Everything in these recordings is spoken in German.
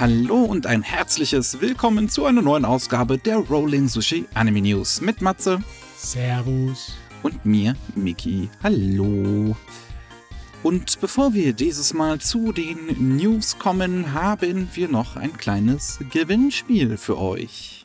Hallo und ein herzliches Willkommen zu einer neuen Ausgabe der Rolling Sushi Anime News mit Matze. Servus. Und mir, Miki. Hallo. Und bevor wir dieses Mal zu den News kommen, haben wir noch ein kleines Gewinnspiel für euch.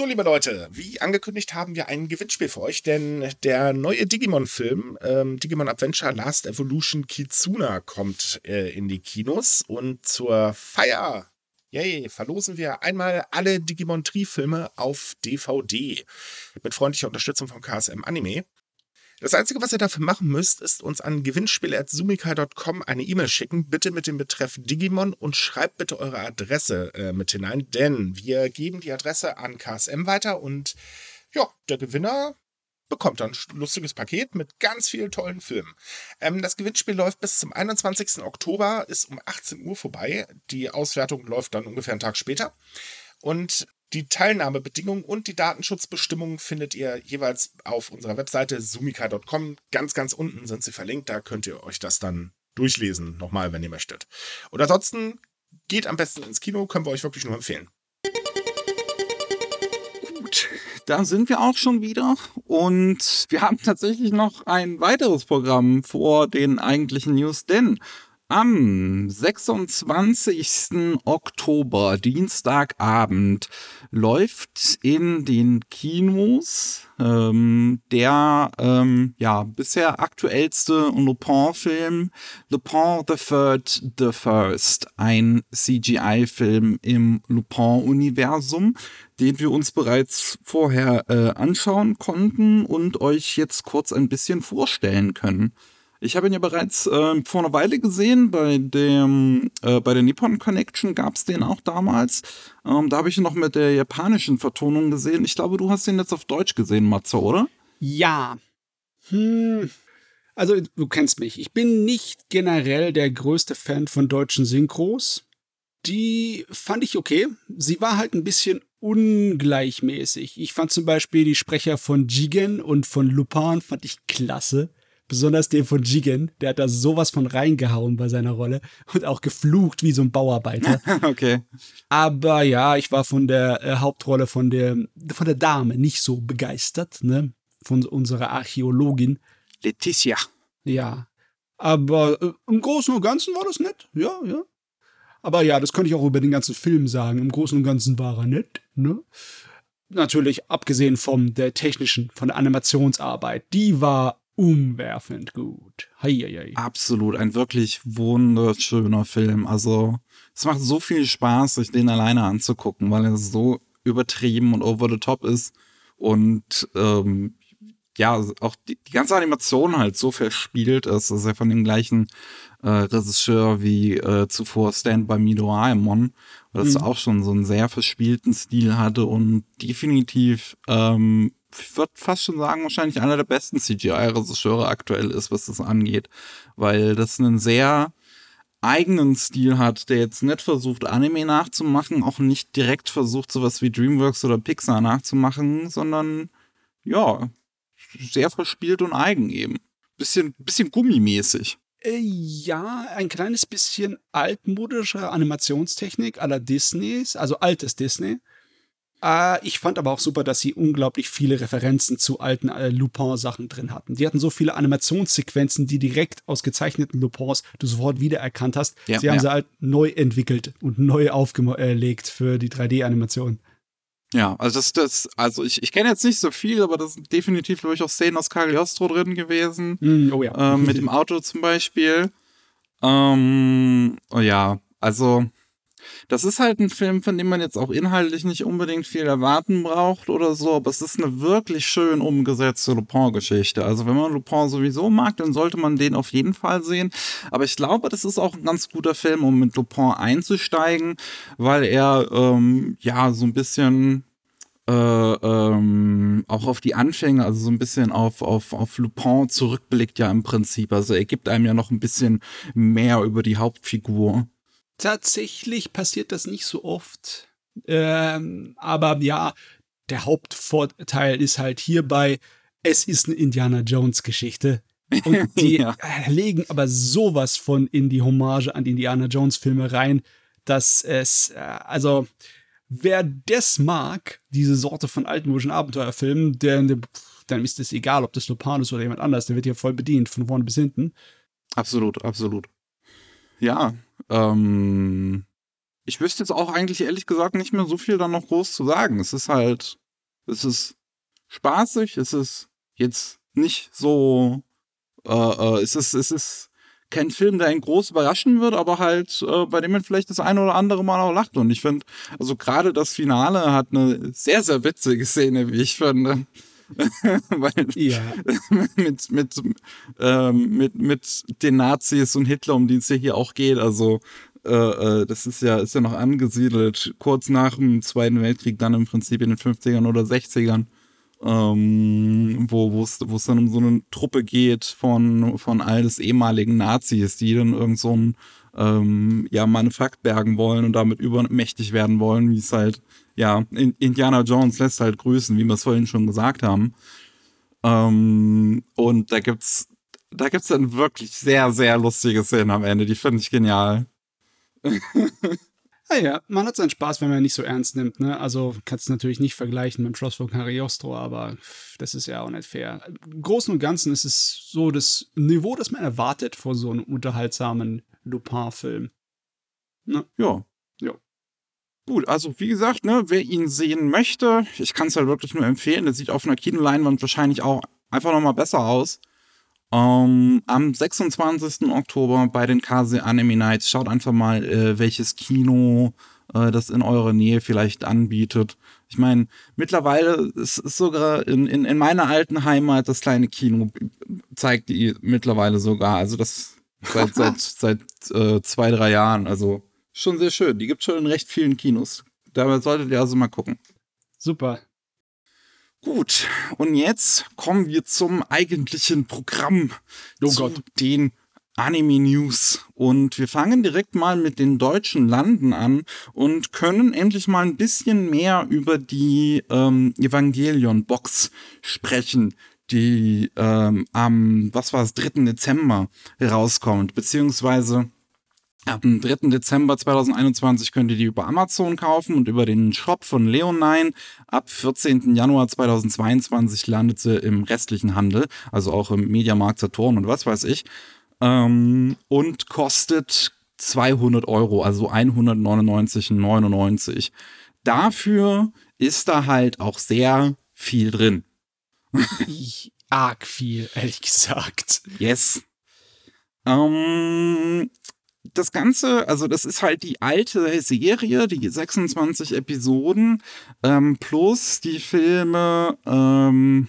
So, liebe Leute, wie angekündigt haben wir ein Gewinnspiel für euch, denn der neue Digimon-Film, ähm, Digimon Adventure Last Evolution Kitsuna, kommt äh, in die Kinos und zur Feier Yay, verlosen wir einmal alle Digimon Tri-Filme auf DVD mit freundlicher Unterstützung von KSM Anime. Das Einzige, was ihr dafür machen müsst, ist uns an gewinnspiel.sumika.com eine E-Mail schicken, bitte mit dem Betreff Digimon und schreibt bitte eure Adresse äh, mit hinein, denn wir geben die Adresse an KSM weiter und ja, der Gewinner bekommt dann ein lustiges Paket mit ganz vielen tollen Filmen. Ähm, das Gewinnspiel läuft bis zum 21. Oktober, ist um 18 Uhr vorbei. Die Auswertung läuft dann ungefähr einen Tag später. Und die Teilnahmebedingungen und die Datenschutzbestimmungen findet ihr jeweils auf unserer Webseite sumika.com. Ganz, ganz unten sind sie verlinkt. Da könnt ihr euch das dann durchlesen, nochmal, wenn ihr möchtet. Und ansonsten geht am besten ins Kino, können wir euch wirklich nur empfehlen. Gut, da sind wir auch schon wieder. Und wir haben tatsächlich noch ein weiteres Programm vor den eigentlichen News, denn am 26. Oktober, Dienstagabend, läuft in den Kinos ähm, der ähm, ja, bisher aktuellste Lupin-Film Lupin the Third, The First, ein CGI-Film im Lupin-Universum, den wir uns bereits vorher äh, anschauen konnten und euch jetzt kurz ein bisschen vorstellen können. Ich habe ihn ja bereits äh, vor einer Weile gesehen, bei dem, äh, bei der Nippon Connection gab es den auch damals. Ähm, da habe ich ihn noch mit der japanischen Vertonung gesehen. Ich glaube, du hast ihn jetzt auf Deutsch gesehen, Matze, oder? Ja. Hm. Also, du kennst mich. Ich bin nicht generell der größte Fan von deutschen Synchros. Die fand ich okay. Sie war halt ein bisschen ungleichmäßig. Ich fand zum Beispiel die Sprecher von Jigen und von Lupin fand ich klasse. Besonders den von Jigen, der hat da sowas von reingehauen bei seiner Rolle und auch geflucht wie so ein Bauarbeiter. okay. Aber ja, ich war von der äh, Hauptrolle von der, von der Dame nicht so begeistert, ne? Von unserer Archäologin. Letitia. Ja. Aber äh, im Großen und Ganzen war das nett. Ja, ja. Aber ja, das könnte ich auch über den ganzen Film sagen. Im Großen und Ganzen war er nett, ne? Natürlich abgesehen von der technischen, von der Animationsarbeit. Die war umwerfend gut. Heieiei. Absolut, ein wirklich wunderschöner Film. Also, es macht so viel Spaß, sich den alleine anzugucken, weil er so übertrieben und over the top ist. Und ähm, ja, auch die, die ganze Animation halt so verspielt ist, dass er von dem gleichen äh, Regisseur wie äh, zuvor Stand by Me Doraemon, das mhm. auch schon so einen sehr verspielten Stil hatte und definitiv ähm, ich würde fast schon sagen, wahrscheinlich einer der besten CGI-Regisseure aktuell ist, was das angeht. Weil das einen sehr eigenen Stil hat, der jetzt nicht versucht, Anime nachzumachen, auch nicht direkt versucht, sowas wie DreamWorks oder Pixar nachzumachen, sondern ja, sehr verspielt und eigen eben. Bisschen, bisschen gummimäßig. Äh, ja, ein kleines bisschen altmodische Animationstechnik aller Disneys, also altes Disney. Äh, ich fand aber auch super, dass sie unglaublich viele Referenzen zu alten äh, Lupin-Sachen drin hatten. Die hatten so viele Animationssequenzen, die direkt aus gezeichneten Lupins du sofort wiedererkannt hast. Ja, sie haben ja. sie halt neu entwickelt und neu aufgelegt für die 3D-Animation. Ja, also das, das, also ich, ich kenne jetzt nicht so viel, aber das sind definitiv, glaube ich, auch Szenen aus Cagliostro drin gewesen. Mm, oh ja. Ähm, mit dem Auto zum Beispiel. Ähm, oh ja, also das ist halt ein Film, von dem man jetzt auch inhaltlich nicht unbedingt viel erwarten braucht oder so, aber es ist eine wirklich schön umgesetzte Lupin-Geschichte. Also wenn man Lupin sowieso mag, dann sollte man den auf jeden Fall sehen. Aber ich glaube, das ist auch ein ganz guter Film, um mit Lupin einzusteigen, weil er ähm, ja so ein bisschen äh, ähm, auch auf die Anfänge, also so ein bisschen auf, auf, auf Lupin zurückblickt ja im Prinzip. Also er gibt einem ja noch ein bisschen mehr über die Hauptfigur. Tatsächlich passiert das nicht so oft. Ähm, aber ja, der Hauptvorteil ist halt hierbei, es ist eine Indiana Jones Geschichte. Und die ja. legen aber sowas von in die Hommage an die Indiana Jones Filme rein, dass es, äh, also, wer das mag, diese Sorte von altmodischen Abenteuerfilmen, der, der, dann ist es egal, ob das Lupin ist oder jemand anders, der wird hier voll bedient, von vorne bis hinten. Absolut, absolut. Ja, ähm, ich wüsste jetzt auch eigentlich ehrlich gesagt nicht mehr so viel da noch groß zu sagen. Es ist halt, es ist spaßig, es ist jetzt nicht so, äh, äh, es ist, es ist kein Film, der einen groß überraschen wird, aber halt, äh, bei dem man vielleicht das eine oder andere Mal auch lacht. Und ich finde, also gerade das Finale hat eine sehr, sehr witzige Szene, wie ich finde. Weil ja. mit, mit, ähm, mit, mit den Nazis und Hitler, um die es ja hier auch geht, also äh, äh, das ist ja, ist ja noch angesiedelt, kurz nach dem Zweiten Weltkrieg, dann im Prinzip in den 50ern oder 60ern ähm, wo es wo es dann um so eine Truppe geht von von all des ehemaligen Nazis, die dann irgend so ein ähm, ja Manufakt bergen wollen und damit übermächtig werden wollen, wie es halt ja in, Indiana Jones lässt halt grüßen, wie wir es vorhin schon gesagt haben. Ähm, und da gibt's da gibt's dann wirklich sehr sehr lustige Szenen am Ende, die finde ich genial. Naja, man hat seinen Spaß, wenn man ihn nicht so ernst nimmt. Ne? Also kannst du natürlich nicht vergleichen mit dem Schloss von Cagliostro, aber das ist ja auch nicht fair. Im Großen und Ganzen ist es so das Niveau, das man erwartet vor so einem unterhaltsamen Lupin-Film. Ne? Ja. Ja. Gut, also wie gesagt, ne, wer ihn sehen möchte, ich kann es halt wirklich nur empfehlen. Der sieht auf einer Kinoleinwand wahrscheinlich auch einfach nochmal besser aus. Um, ähm, am 26. Oktober bei den Kase Anime Nights. Schaut einfach mal, äh, welches Kino äh, das in eurer Nähe vielleicht anbietet. Ich meine, mittlerweile ist es sogar in, in, in meiner alten Heimat das kleine Kino zeigt die mittlerweile sogar. Also das seit, seit, seit äh, zwei, drei Jahren. Also schon sehr schön. Die gibt schon in recht vielen Kinos. Da solltet ihr also mal gucken. Super. Gut, und jetzt kommen wir zum eigentlichen Programm. Oh zu Gott. Den Anime News. Und wir fangen direkt mal mit den deutschen Landen an und können endlich mal ein bisschen mehr über die ähm, Evangelion-Box sprechen, die ähm, am, was war es, 3. Dezember herauskommt, beziehungsweise Ab dem 3. Dezember 2021 könnt ihr die über Amazon kaufen und über den Shop von Leonine. Ab 14. Januar 2022 landet sie im restlichen Handel, also auch im Mediamarkt Saturn und was weiß ich. Ähm, und kostet 200 Euro, also 199,99. Dafür ist da halt auch sehr viel drin. Arg viel, ehrlich gesagt. Yes. Ähm, das Ganze, also das ist halt die alte Serie, die 26 Episoden, ähm, plus die Filme, ähm,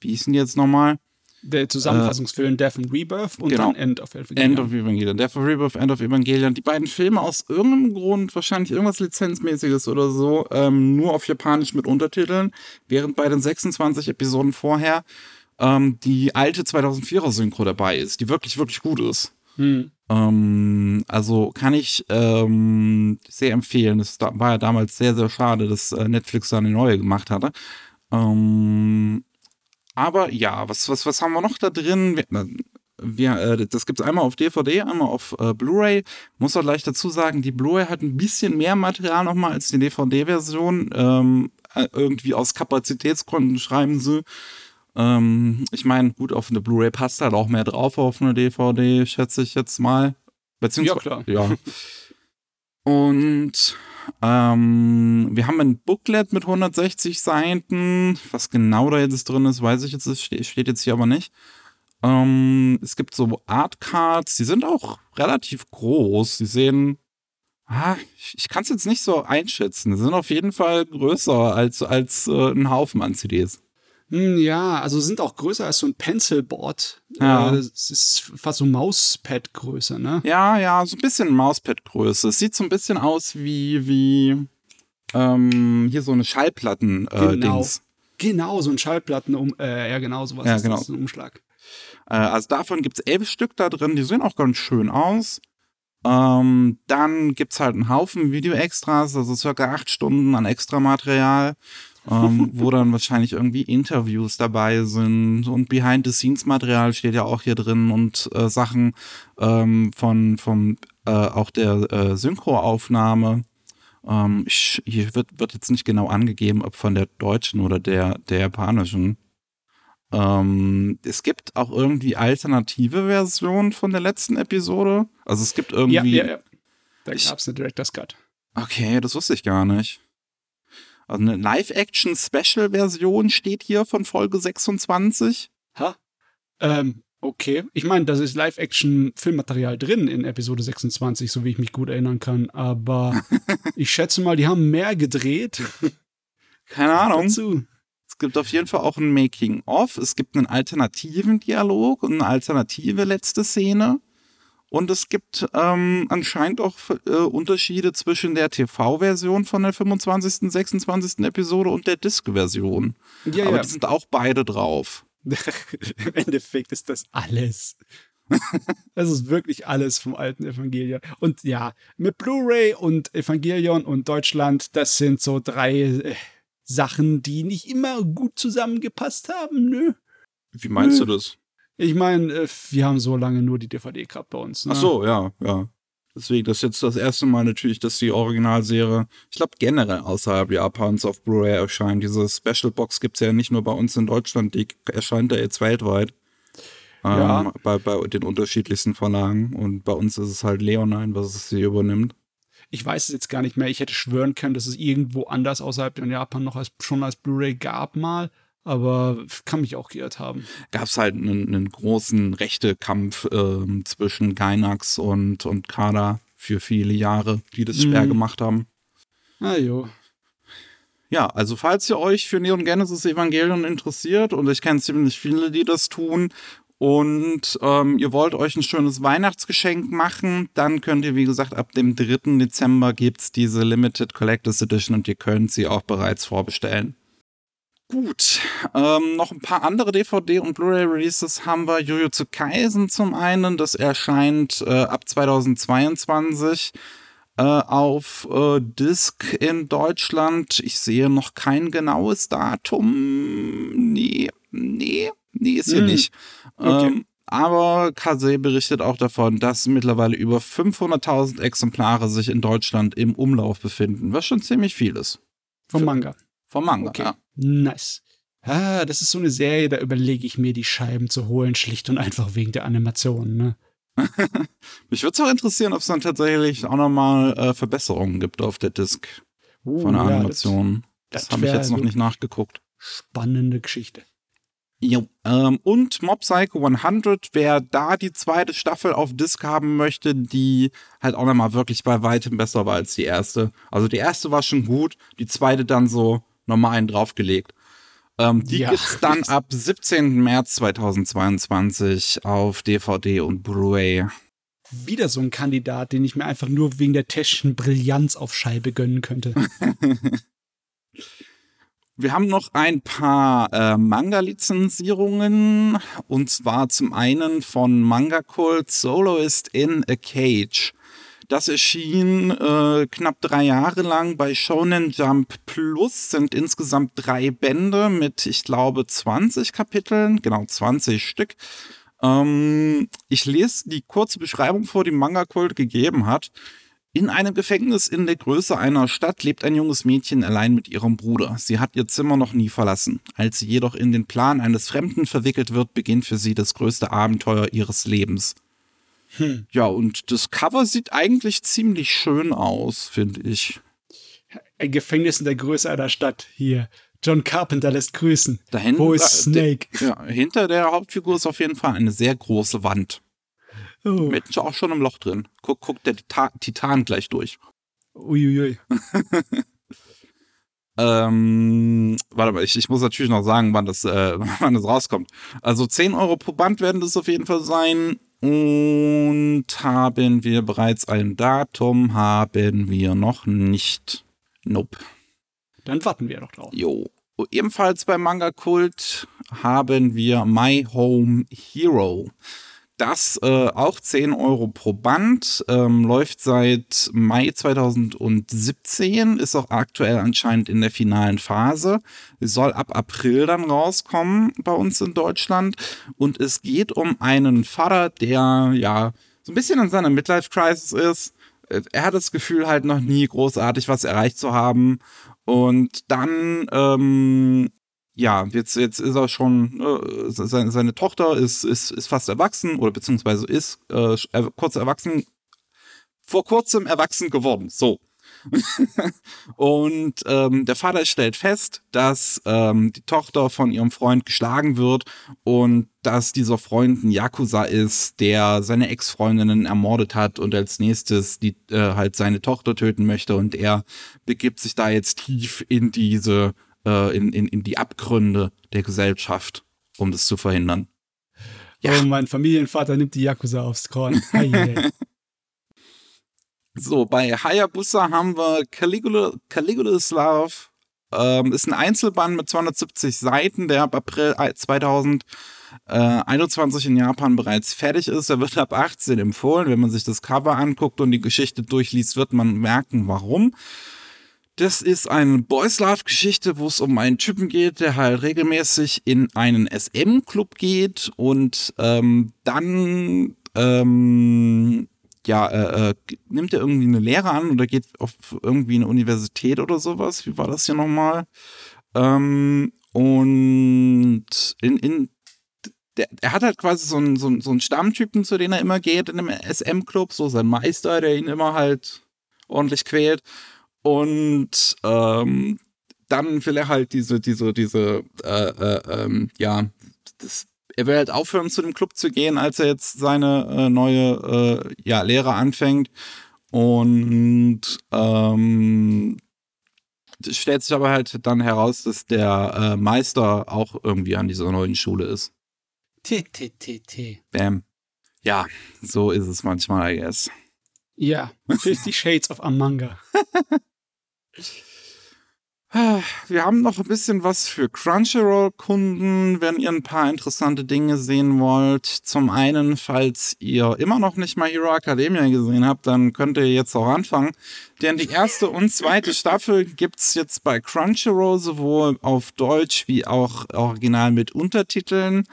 wie ist denn jetzt nochmal? Der Zusammenfassungsfilm äh, Death and Rebirth und genau. dann End of Evangelion. End of Evangelion. Death of Rebirth, End of Evangelion. Die beiden Filme aus irgendeinem Grund, wahrscheinlich irgendwas Lizenzmäßiges oder so, ähm, nur auf Japanisch mit Untertiteln, während bei den 26 Episoden vorher ähm, die alte 2004er Synchro dabei ist, die wirklich, wirklich gut ist. Hm. Ähm, also kann ich ähm, sehr empfehlen. Es war ja damals sehr, sehr schade, dass äh, Netflix da eine neue gemacht hatte. Ähm, aber ja, was, was, was haben wir noch da drin? Wir, wir, äh, das gibt es einmal auf DVD, einmal auf äh, Blu-ray. Muss auch gleich dazu sagen, die Blu-ray hat ein bisschen mehr Material nochmal als die DVD-Version. Ähm, äh, irgendwie aus Kapazitätsgründen schreiben sie. Ähm, ich meine, gut, auf eine Blu-ray passt halt auch mehr drauf auf eine DVD, schätze ich jetzt mal. Beziehungsweise, ja, klar. Ja. Und ähm, wir haben ein Booklet mit 160 Seiten. Was genau da jetzt drin ist, weiß ich jetzt, das steht jetzt hier aber nicht. Ähm, es gibt so Artcards, die sind auch relativ groß. Die sehen, ah, ich, ich kann es jetzt nicht so einschätzen. Die sind auf jeden Fall größer als, als äh, ein Haufen an CDs. Hm, ja, also sind auch größer als so ein Pencilboard. Ja. Es äh, ist fast so Mauspad-Größe, ne? Ja, ja, so ein bisschen Mauspad-Größe. Es sieht so ein bisschen aus wie, wie ähm, hier so eine Schallplatten-Dings. Äh, genau. genau, so ein Schallplatten, um, äh, ja genau, sowas ja, ist genau. das, ein Umschlag. Äh, also davon gibt es elf Stück da drin, die sehen auch ganz schön aus. Ähm, dann gibt es halt einen Haufen Video-Extras, also circa acht Stunden an Extramaterial. Ähm, wo dann wahrscheinlich irgendwie Interviews dabei sind und Behind-the-Scenes-Material steht ja auch hier drin und äh, Sachen ähm, von vom äh, auch der äh, Synchroaufnahme. Ähm, ich, hier wird, wird jetzt nicht genau angegeben, ob von der deutschen oder der, der japanischen. Ähm, es gibt auch irgendwie alternative Versionen von der letzten Episode. Also es gibt irgendwie. Ja, ja, ja. Da gab es eine Director's Cut. Okay, das wusste ich gar nicht. Also eine Live-Action-Special-Version steht hier von Folge 26. Ha? Ähm, okay. Ich meine, das ist Live-Action-Filmmaterial drin in Episode 26, so wie ich mich gut erinnern kann. Aber ich schätze mal, die haben mehr gedreht. Keine Ahnung. Dazu. Es gibt auf jeden Fall auch ein Making-of. Es gibt einen alternativen Dialog und eine alternative letzte Szene. Und es gibt ähm, anscheinend auch äh, Unterschiede zwischen der TV-Version von der 25., 26. Episode und der Disc-Version. Ja, Aber ja. die sind auch beide drauf. Im Endeffekt ist das alles. Das ist wirklich alles vom alten Evangelion. Und ja, mit Blu-ray und Evangelion und Deutschland, das sind so drei äh, Sachen, die nicht immer gut zusammengepasst haben, nö. Wie meinst Nö. du das? Ich meine, äh, wir haben so lange nur die DVD gehabt bei uns. Ne? Ach so, ja, ja. Deswegen, das ist jetzt das erste Mal natürlich, dass die Originalserie, ich glaube generell außerhalb Japans auf Blu-ray erscheint. Diese Special Box gibt's ja nicht nur bei uns in Deutschland, die erscheint ja jetzt weltweit. Ja. Ähm, bei, bei den unterschiedlichsten Verlagen. Und bei uns ist es halt Leonine, was es sie übernimmt. Ich weiß es jetzt gar nicht mehr. Ich hätte schwören können, dass es irgendwo anders außerhalb von Japan noch als, schon als Blu-ray gab mal. Aber kann mich auch geirrt haben. Gab's halt einen, einen großen Rechtekampf ähm, zwischen Gainax und, und Kada für viele Jahre, die das schwer Mhm. gemacht haben. Ah jo. Ja, also falls ihr euch für Neon Genesis Evangelion interessiert, und ich kenne ziemlich viele, die das tun, und ähm, ihr wollt euch ein schönes Weihnachtsgeschenk machen, dann könnt ihr, wie gesagt, ab dem 3. Dezember gibt's diese Limited Collectors Edition und ihr könnt sie auch bereits vorbestellen. Gut, ähm, noch ein paar andere DVD- und Blu-ray-Releases haben wir. Jujutsu Kaisen zum einen, das erscheint äh, ab 2022 äh, auf äh, Disc in Deutschland. Ich sehe noch kein genaues Datum. Nee, nee, nee, ist hier Hm, nicht. okay. Ähm, aber Kase berichtet auch davon, dass mittlerweile über 500.000 Exemplare sich in Deutschland im Umlauf befinden, was schon ziemlich viel ist. Vom Manga. Vom Manga, Okay. ja. Nice. Ah, das ist so eine Serie, da überlege ich mir, die Scheiben zu holen, schlicht und einfach wegen der Animation, ne? Mich würde es auch interessieren, ob es dann tatsächlich auch nochmal äh, Verbesserungen gibt auf der Disc Uh, von der ja, Animation. das Das, habe ich jetzt noch nicht nachgeguckt. Spannende Geschichte. Jo, ähm, und Mob Psycho 100, wer da die zweite Staffel auf Disc haben möchte, die halt auch nochmal wirklich bei weitem besser war als die erste. Also die erste war schon gut, die zweite dann so nochmal einen draufgelegt. Ähm, die Ja. gibt's dann ab 17. März 2022 auf DVD und Blu-ray. Wieder so ein Kandidat, den ich mir einfach nur wegen der technischen Brillanz auf Scheibe gönnen könnte. Wir haben noch ein paar äh, Manga-Lizenzierungen. Und zwar zum einen von Manga Cult Soloist in a Cage. Das erschien äh, knapp drei Jahre lang bei Shonen Jump Plus, sind insgesamt drei Bände mit, ich glaube, 20 Kapiteln, genau 20 Stück. Ähm, ich lese die kurze Beschreibung vor, die Manga Cult gegeben hat. In einem Gefängnis in der Größe einer Stadt lebt ein junges Mädchen allein mit ihrem Bruder. Sie hat ihr Zimmer noch nie verlassen. Als sie jedoch in den Plan eines Fremden verwickelt wird, beginnt für sie das größte Abenteuer ihres Lebens. Hm. Ja, und das Cover sieht eigentlich ziemlich schön aus, finde ich. Ein Gefängnis in der Größe einer Stadt. Hier. John Carpenter lässt grüßen. Dahin, Wo ist Snake? Ja, hinter der Hauptfigur ist auf jeden Fall eine sehr große Wand. Oh. Mit auch schon ein Loch drin. Guck, guckt der Tita Titan gleich durch. Uiuiui. Ähm, warte mal, ich, ich muss natürlich noch sagen, wann das, äh, wann das rauskommt. Also 10 Euro pro Band werden das auf jeden Fall sein. Und haben wir bereits ein Datum? Haben wir noch nicht. Nope. Dann warten wir doch drauf. Jo. Ebenfalls beim Manga Kult haben wir My Home Hero. Das äh, auch 10 Euro pro Band, ähm, läuft seit Mai 2017, ist auch aktuell anscheinend in der finalen Phase. Soll ab April dann rauskommen bei uns in Deutschland. Und es geht um einen Vater, der ja so ein bisschen in seiner Midlife-Crisis ist. Äh, er hat das Gefühl, halt noch nie großartig was erreicht zu haben. Und dann ähm, ja, jetzt, jetzt ist er schon, äh, seine, seine Tochter ist, ist, ist fast erwachsen oder beziehungsweise ist äh, kurz erwachsen, vor kurzem erwachsen geworden. So. und ähm, der Vater stellt fest, dass ähm, die Tochter von ihrem Freund geschlagen wird und dass dieser Freund ein Yakuza ist, der seine Ex-Freundinnen ermordet hat und als nächstes die äh, halt seine Tochter töten möchte und er begibt sich da jetzt tief in diese äh, in, in, in die Abgründe der Gesellschaft, um das zu verhindern. Ja. Oh, mein Familienvater nimmt die Yakuza aufs Korn. So, bei Hayabusa haben wir Caligula, Caligula's Love. Ähm, ist ein Einzelband mit 270 Seiten, der ab April 2021 in Japan bereits fertig ist. Er wird ab 18 empfohlen. Wenn man sich das Cover anguckt und die Geschichte durchliest, wird man merken, warum. Das ist eine Boys Love Geschichte, wo es um einen Typen geht, der halt regelmäßig in einen SM-Club geht und ähm, dann ähm, ja, äh, äh, nimmt er irgendwie eine Lehre an oder geht auf irgendwie eine Universität oder sowas. Wie war das hier nochmal? Ähm, und in, in der, er hat halt quasi so einen, so, einen, so einen Stammtypen, zu dem er immer geht in einem SM-Club, so sein Meister, der ihn immer halt ordentlich quält. Und ähm, dann will er halt diese, diese, diese, äh, äh, ähm, ja, das, er will halt aufhören, zu dem Club zu gehen, als er jetzt seine äh, neue äh, ja, Lehre anfängt. Und ähm, stellt sich aber halt dann heraus, dass der äh, Meister auch irgendwie an dieser neuen Schule ist. T, T, T, T. Bam. Ja, so ist es manchmal, I guess. Ja, 50 Shades of Amanga. Wir haben noch ein bisschen was für Crunchyroll-Kunden, wenn ihr ein paar interessante Dinge sehen wollt. Zum einen, falls ihr immer noch nicht mal Hero Academia gesehen habt, dann könnt ihr jetzt auch anfangen. Denn die erste und zweite Staffel gibt's jetzt bei Crunchyroll sowohl auf Deutsch wie auch original mit Untertiteln.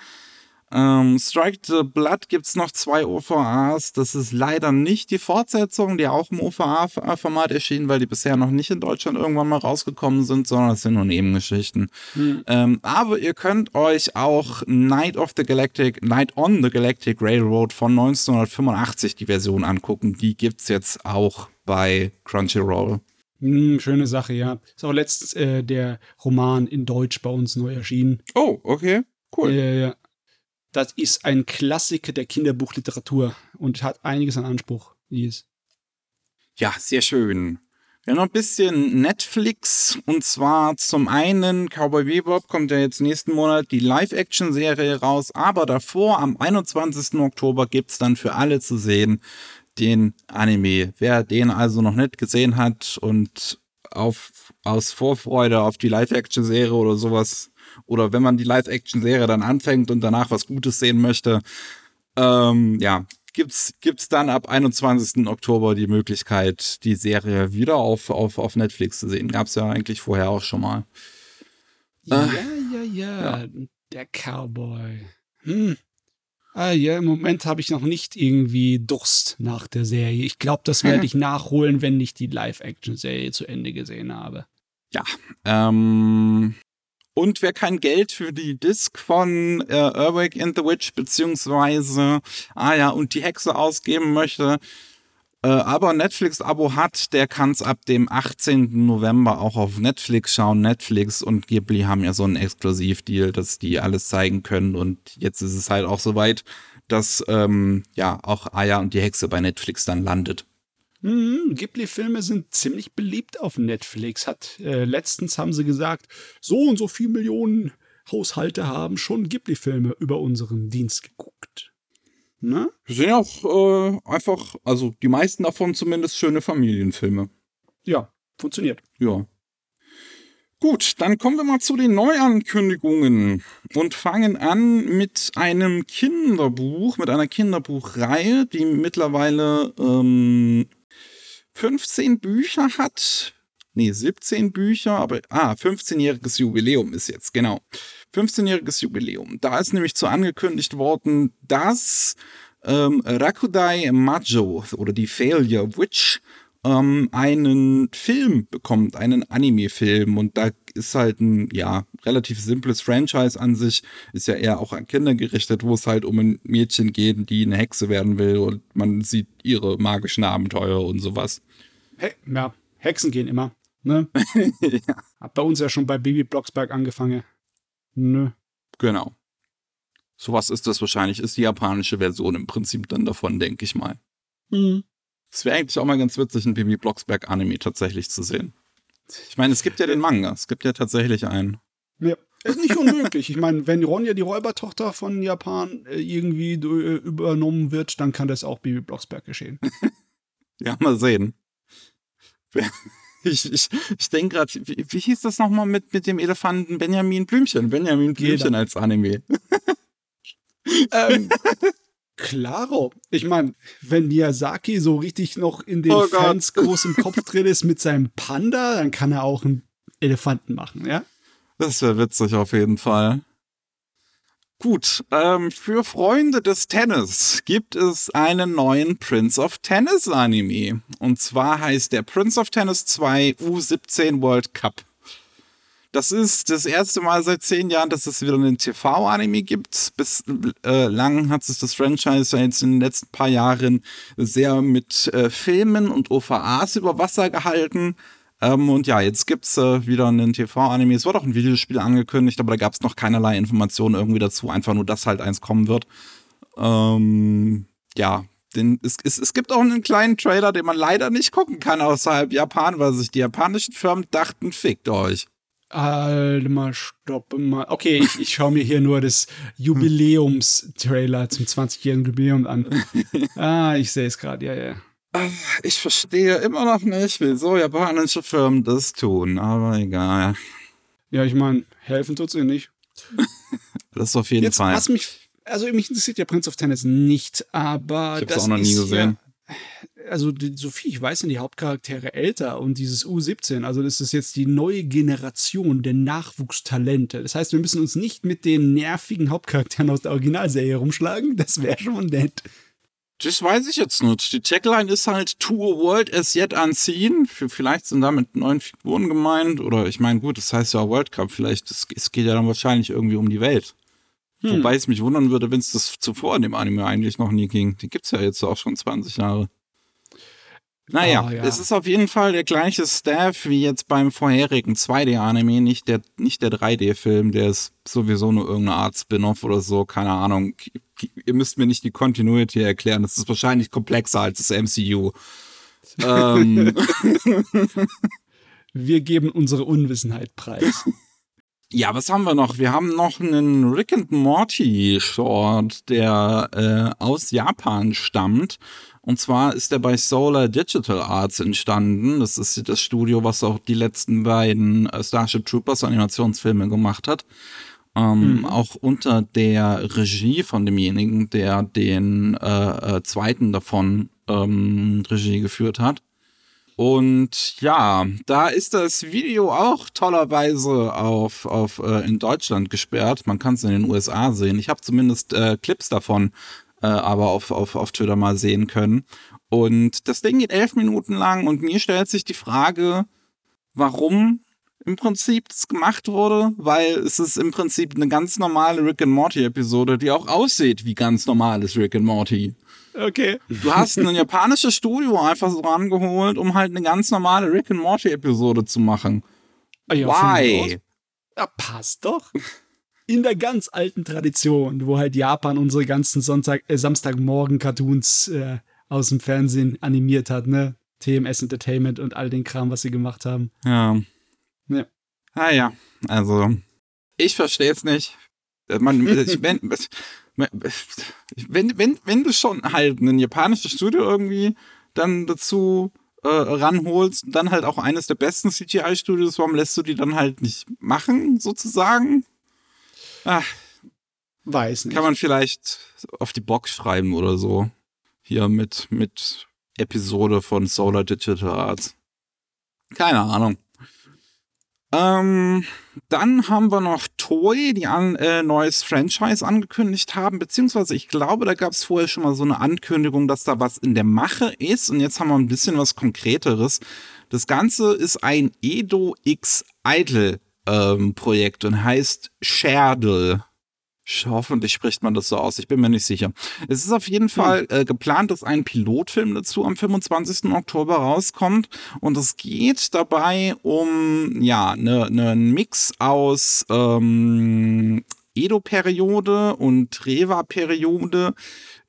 Ähm, Strike the Blood gibt es noch zwei OVAs. Das ist leider nicht die Fortsetzung, die auch im OVA-Format erschienen, weil die bisher noch nicht in Deutschland irgendwann mal rausgekommen sind, sondern das sind nur Nebengeschichten. Hm. Ähm, aber ihr könnt euch auch Night of the Galactic, Night on the Galactic Railroad von 1985 die Version angucken. Die gibt es jetzt auch bei Crunchyroll. Hm, schöne Sache, ja. Ist auch letztens äh, der Roman in Deutsch bei uns neu erschienen. Oh, okay. Cool. Ja, ja. Das ist ein Klassiker der Kinderbuchliteratur und hat einiges an Anspruch. Yes. Ja, sehr schön. Haben noch ein bisschen Netflix und zwar zum einen Cowboy Bebop kommt ja jetzt nächsten Monat die Live-Action-Serie raus, aber davor am 21. Oktober gibt es dann für alle zu sehen den Anime. Wer den also noch nicht gesehen hat und auf, aus Vorfreude auf die Live-Action-Serie oder sowas oder wenn man die Live-Action-Serie dann anfängt und danach was Gutes sehen möchte, ähm, ja, gibt's, gibt's dann ab 21. Oktober die Möglichkeit, die Serie wieder auf, auf, auf Netflix zu sehen. Gab's ja eigentlich vorher auch schon mal. Ja, äh, ja, ja, ja, Der Cowboy. Hm. Ah ja, im Moment habe ich noch nicht irgendwie Durst nach der Serie. Ich glaube, das werde ich nachholen, wenn ich die Live-Action-Serie zu Ende gesehen habe. Ja, ähm, und wer kein Geld für die Disc von äh, Erwick and the Witch beziehungsweise, ah ja, und die Hexe ausgeben möchte, äh, aber Netflix-Abo hat, der kann es ab dem 18. November auch auf Netflix schauen. Netflix und Ghibli haben ja so einen Exklusivdeal, dass die alles zeigen können. Und jetzt ist es halt auch soweit, dass ähm, ja auch Aya und die Hexe bei Netflix dann landet. Mhm, Ghibli-Filme sind ziemlich beliebt auf Netflix. Hat äh, letztens haben sie gesagt, so und so viele Millionen Haushalte haben schon Ghibli-Filme über unseren Dienst geguckt. Ne? Sind ja auch äh, einfach, also die meisten davon zumindest schöne Familienfilme. Ja, funktioniert. Ja. Gut, dann kommen wir mal zu den Neuankündigungen und fangen an mit einem Kinderbuch, mit einer Kinderbuchreihe, die mittlerweile ähm, 15 Bücher hat. Nee, 17 Bücher, aber ah, 15-jähriges Jubiläum ist jetzt, genau. 15-jähriges Jubiläum. Da ist nämlich zu angekündigt worden, dass ähm, Rakudai Majo oder die Failure Witch ähm, einen Film bekommt, einen Anime-Film. Und da ist halt ein, ja, relativ simples Franchise an sich. Ist ja eher auch an Kinder gerichtet, wo es halt um ein Mädchen geht, die eine Hexe werden will. Und man sieht ihre magischen Abenteuer und sowas. He ja, Hexen gehen immer. Ne? ja. Hat bei uns ja schon bei Baby Blocksberg angefangen. Nö. Genau. Sowas ist das wahrscheinlich, ist die japanische Version im Prinzip dann davon, denke ich mal. Mhm. Es wäre eigentlich auch mal ganz witzig, ein Baby Blocksberg Anime tatsächlich zu sehen. Ich meine, es gibt ja den Manga, es gibt ja tatsächlich einen. Ja, ist nicht unmöglich. ich meine, wenn Ronja die Räubertochter von Japan äh, irgendwie äh, übernommen wird, dann kann das auch Baby Blocksberg geschehen. ja, mal sehen. Ich, ich, ich denke gerade, wie, wie, hieß das nochmal mit, mit dem Elefanten Benjamin Blümchen? Benjamin Blümchen Jeder. als Anime. ähm, Klaro. Ich meine, wenn Miyazaki so richtig noch in den oh Fans groß im Kopf drin ist mit seinem Panda, dann kann er auch einen Elefanten machen, ja? Das wäre witzig auf jeden Fall. Gut, ähm, für Freunde des Tennis gibt es einen neuen Prince of Tennis Anime. Und zwar heißt der Prince of Tennis 2 U17 World Cup. Das ist das erste Mal seit zehn Jahren, dass es wieder einen TV-Anime gibt. Bislang äh, hat es das Franchise jetzt in den letzten paar Jahren sehr mit äh, Filmen und OVAs über Wasser gehalten. Ähm, und ja, jetzt gibt's äh, wieder einen TV-Anime. Es wurde auch ein Videospiel angekündigt, aber da gab es noch keinerlei Informationen irgendwie dazu. Einfach nur, dass halt eins kommen wird. Ähm, ja, den, es, es, es gibt auch einen kleinen Trailer, den man leider nicht gucken kann außerhalb Japan, weil sich die japanischen Firmen dachten, fickt euch. Halt mal, stopp mal. Okay, ich, ich schaue mir hier nur das Jubiläums-Trailer zum 20-jährigen Jubiläum an. Ah, ich sehe es gerade, ja, ja. Ich verstehe immer noch nicht, wieso japanische Firmen das tun, aber egal. Ja, ich meine, helfen tut's ihr nicht. das ist auf jeden Jetzt, Fall. Was mich, also mich interessiert ja Prince of Tennis nicht, aber ich hab's auch noch nie gesehen. Ja, also die, so viel ich weiß, sind die Hauptcharaktere älter und dieses U17, also das ist jetzt die neue Generation der Nachwuchstalente. Das heißt, wir müssen uns nicht mit den nervigen Hauptcharakteren aus der Originalserie rumschlagen. Das wäre schon nett. Das weiß ich jetzt nicht. Die Tagline ist halt To a World as yet unseen. Vielleicht sind damit neun Figuren gemeint. Oder ich meine, gut, das heißt ja World Cup. Vielleicht, es, es geht ja dann wahrscheinlich irgendwie um die Welt. Hm. Wobei es mich wundern würde, wenn es das zuvor in dem Anime eigentlich noch nie ging. Die gibt es ja jetzt auch schon 20 Jahre. Naja, oh, ja. es ist auf jeden Fall der gleiche Staff wie jetzt beim vorherigen 2D-Anime, nicht der, nicht der 3D-Film, der ist sowieso nur irgendeine Art Spin-off oder so, keine Ahnung. Ihr müsst mir nicht die Continuity erklären, das ist wahrscheinlich komplexer als das MCU. ähm. Wir geben unsere Unwissenheit preis. Ja, was haben wir noch? Wir haben noch einen Rick and Morty Short, der äh, aus Japan stammt und zwar ist er bei Solar Digital Arts entstanden. Das ist das Studio, was auch die letzten beiden äh, Starship Troopers Animationsfilme gemacht hat. Ähm, mhm. Auch unter der Regie von demjenigen, der den äh, äh, zweiten davon ähm, Regie geführt hat. Und ja, da ist das Video auch tollerweise auf, auf äh, in Deutschland gesperrt. Man kann es in den USA sehen. Ich habe zumindest äh, Clips davon äh, aber auf, auf, auf Twitter mal sehen können. Und das Ding geht elf Minuten lang und mir stellt sich die Frage, warum im Prinzip das gemacht wurde, weil es ist im Prinzip eine ganz normale Rick and Morty Episode, die auch aussieht wie ganz normales Rick and Morty. Okay. Du hast ein japanisches Studio einfach so rangeholt, um halt eine ganz normale Rick and Morty Episode zu machen. Ah ja, Why? Ja, passt doch in der ganz alten Tradition, wo halt Japan unsere ganzen Sonntag, äh, Samstagmorgen-Cartoons äh, aus dem Fernsehen animiert hat, ne? TMS Entertainment und all den Kram, was sie gemacht haben. Ja. Ja. Ah ja, also ich verstehe es nicht. Äh, man, ich, wenn, wenn, wenn, wenn du schon halt ein japanisches Studio irgendwie dann dazu äh, ranholst und dann halt auch eines der besten CGI-Studios, warum lässt du die dann halt nicht machen, sozusagen? Ach, Weiß nicht. kann man vielleicht auf die Box schreiben oder so. Hier mit, mit Episode von Solar Digital Arts. Keine Ahnung. Ähm, dann haben wir noch Toy, die ein äh, neues Franchise angekündigt haben, beziehungsweise ich glaube, da gab es vorher schon mal so eine Ankündigung, dass da was in der Mache ist und jetzt haben wir ein bisschen was Konkreteres. Das Ganze ist ein Edo X Idol ähm, Projekt und heißt Sherdle. Hoffentlich spricht man das so aus, ich bin mir nicht sicher. Es ist auf jeden Fall äh, geplant, dass ein Pilotfilm dazu am 25. Oktober rauskommt. Und es geht dabei um ja ne, ne, einen Mix aus ähm, Edo-Periode und Reva-Periode.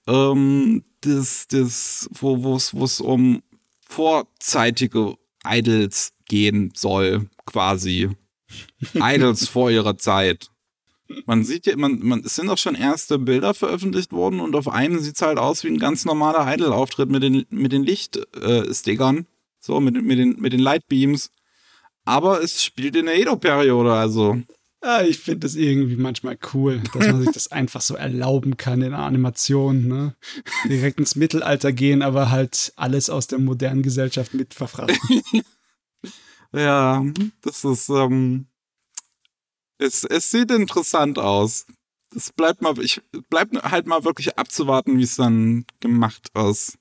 Ähm, das, das, wo es um vorzeitige Idols gehen soll, quasi. Idols vor ihrer Zeit. Man sieht ja, man, man, es sind auch schon erste Bilder veröffentlicht worden und auf einem sieht es halt aus wie ein ganz normaler Idol-Auftritt mit den, mit den Lichtstickern. so, mit, mit, den, mit den Lightbeams. Aber es spielt in der Edo-Periode, also. Ah, ich finde das irgendwie manchmal cool, dass man sich das einfach so erlauben kann in der Animation, ne? Direkt ins Mittelalter gehen, aber halt alles aus der modernen Gesellschaft mit verfrachten. Ja, das ist, ähm, es, es sieht interessant aus. Das bleibt mal, ich bleibt halt mal wirklich abzuwarten, wie es dann gemacht ist.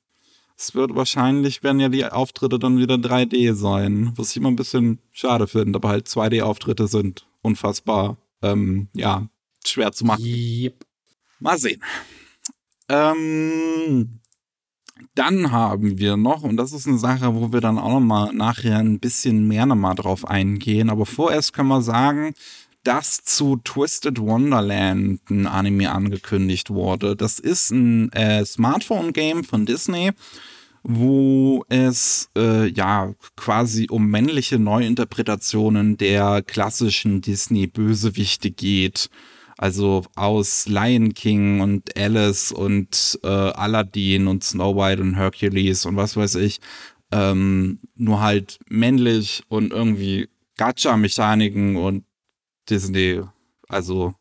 Es wird wahrscheinlich, werden ja die Auftritte dann wieder 3D sein, was ich immer ein bisschen schade finde, aber halt 2D-Auftritte sind unfassbar, ähm, ja, schwer zu machen. Yep. Mal sehen. Ähm, dann haben wir noch, und das ist eine Sache, wo wir dann auch noch mal nachher ein bisschen mehr noch mal drauf eingehen, aber vorerst können wir sagen, dass zu Twisted Wonderland ein Anime angekündigt wurde. Das ist ein äh, Smartphone-Game von Disney, wo es äh, ja quasi um männliche Neuinterpretationen der klassischen Disney-Bösewichte geht. Also aus Lion King und Alice und äh, Aladdin und Snow White und Hercules und was weiß ich. Ähm, nur halt männlich und irgendwie Gacha-Mechaniken und Disney. Also.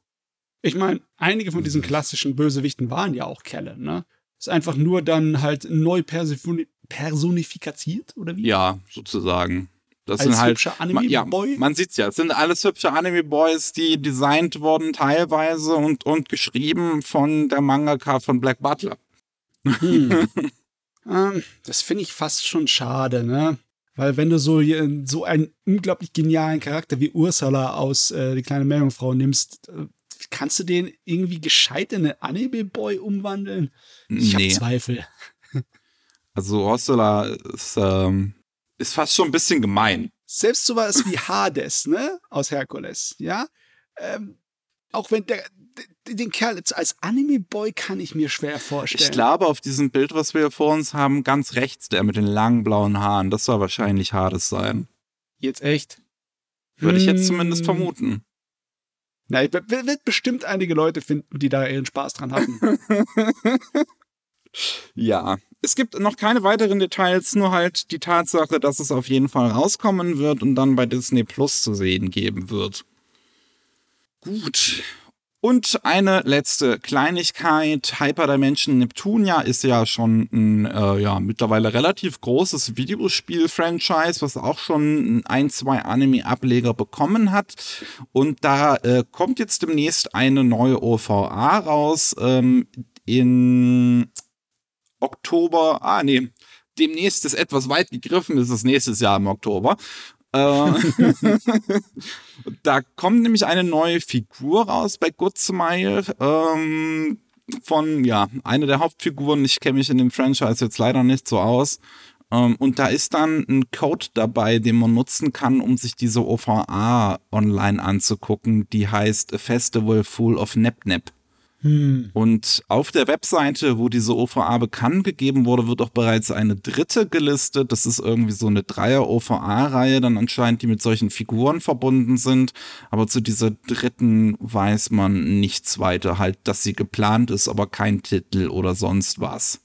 Ich meine, einige von diesen klassischen Bösewichten waren ja auch Kellen, ne? Ist einfach nur dann halt neu personi personifiziert, oder wie? Ja, sozusagen. Das Als sind halt. hübscher Ma- ja, Anime-Boy? man sieht's ja. Es sind alles hübsche Anime-Boys, die designt wurden teilweise und, und geschrieben von der Mangaka von Black Butler. Hm. ähm, das finde ich fast schon schade, ne? Weil wenn du so, so einen unglaublich genialen Charakter wie Ursula aus äh, Die kleine Meerjungfrau nimmst, äh, kannst du den irgendwie gescheit in einen Anime-Boy umwandeln? Ich habe Nee. Zweifel. Also Ursula ist, ähm, ist fast schon ein bisschen gemein. Selbst sowas wie Hades, ne? Aus Herkules, ja? Ähm, auch wenn der, den Kerl jetzt als Anime-Boy kann ich mir schwer vorstellen. Ich glaube, auf diesem Bild, was wir vor uns haben, ganz rechts, der mit den langen blauen Haaren, das soll wahrscheinlich Hades sein. Jetzt echt? Würde ich jetzt Hm. zumindest vermuten. Na, wird wird bestimmt einige Leute finden, die da ihren Spaß dran hatten. Ja, es gibt noch keine weiteren Details, nur halt die Tatsache, dass es auf jeden Fall rauskommen wird und dann bei Disney Plus zu sehen geben wird. Gut. Und eine letzte Kleinigkeit. Hyperdimension Neptunia ist ja schon ein äh, ja, mittlerweile relativ großes Videospiel-Franchise, was auch schon ein, zwei Anime-Ableger bekommen hat. Und da äh, kommt jetzt demnächst eine neue OVA raus. Ähm, in Oktober, ah nee, demnächst ist etwas weit gegriffen, ist es nächstes Jahr im Oktober. Äh, da kommt nämlich eine neue Figur raus bei Smile ähm, von, ja, eine der Hauptfiguren. Ich kenne mich in dem Franchise jetzt leider nicht so aus. Ähm, und da ist dann ein Code dabei, den man nutzen kann, um sich diese OVA online anzugucken. Die heißt A Festival Full of Nep Nep. Hm. Und auf der Webseite, wo diese OVA bekannt gegeben wurde, wird auch bereits eine dritte gelistet. Das ist irgendwie so eine Dreier-OVA-Reihe, dann anscheinend, die mit solchen Figuren verbunden sind. Aber zu dieser dritten weiß man nichts weiter. Halt, dass sie geplant ist, aber kein Titel oder sonst was.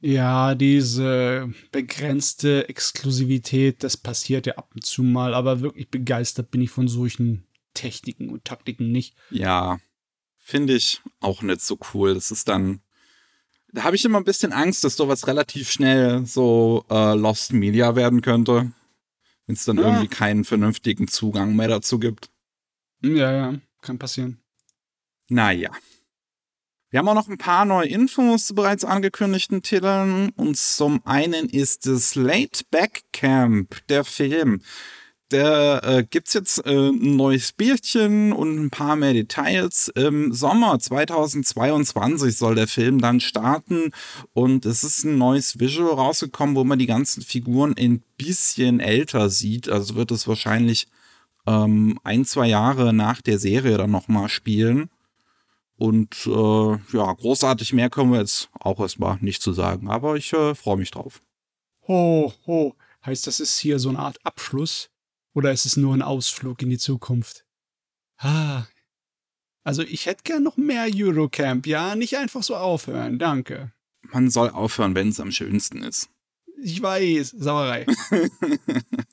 Ja, diese begrenzte Exklusivität, das passiert ja ab und zu mal, aber wirklich begeistert bin ich von solchen Techniken und Taktiken nicht. Ja, finde ich auch nicht so cool. Das ist dann. Da habe ich immer ein bisschen Angst, dass sowas relativ schnell so äh, Lost Media werden könnte. Wenn es dann Ja. irgendwie keinen vernünftigen Zugang mehr dazu gibt. Ja, ja, kann passieren. Naja. Wir haben auch noch ein paar neue Infos zu bereits angekündigten Titeln. Und zum einen ist es Late Back Camp, der Film. Der äh, gibt's jetzt äh, ein neues Bierchen und ein paar mehr Details. Im Sommer 2022 soll der Film dann starten und es ist ein neues Visual rausgekommen, wo man die ganzen Figuren ein bisschen älter sieht. Also wird es wahrscheinlich ähm, ein, zwei Jahre nach der Serie dann nochmal spielen. Und äh, ja, großartig mehr können wir jetzt auch erstmal nicht zu sagen, aber ich äh, freue mich drauf. Ho, ho. Heißt, das ist hier so eine Art Abschluss? Oder ist es nur ein Ausflug in die Zukunft? Ah. Also ich hätte gern noch mehr Eurocamp, ja? Nicht einfach so aufhören, danke. Man soll aufhören, wenn es am schönsten ist. Ich weiß, Sauerei.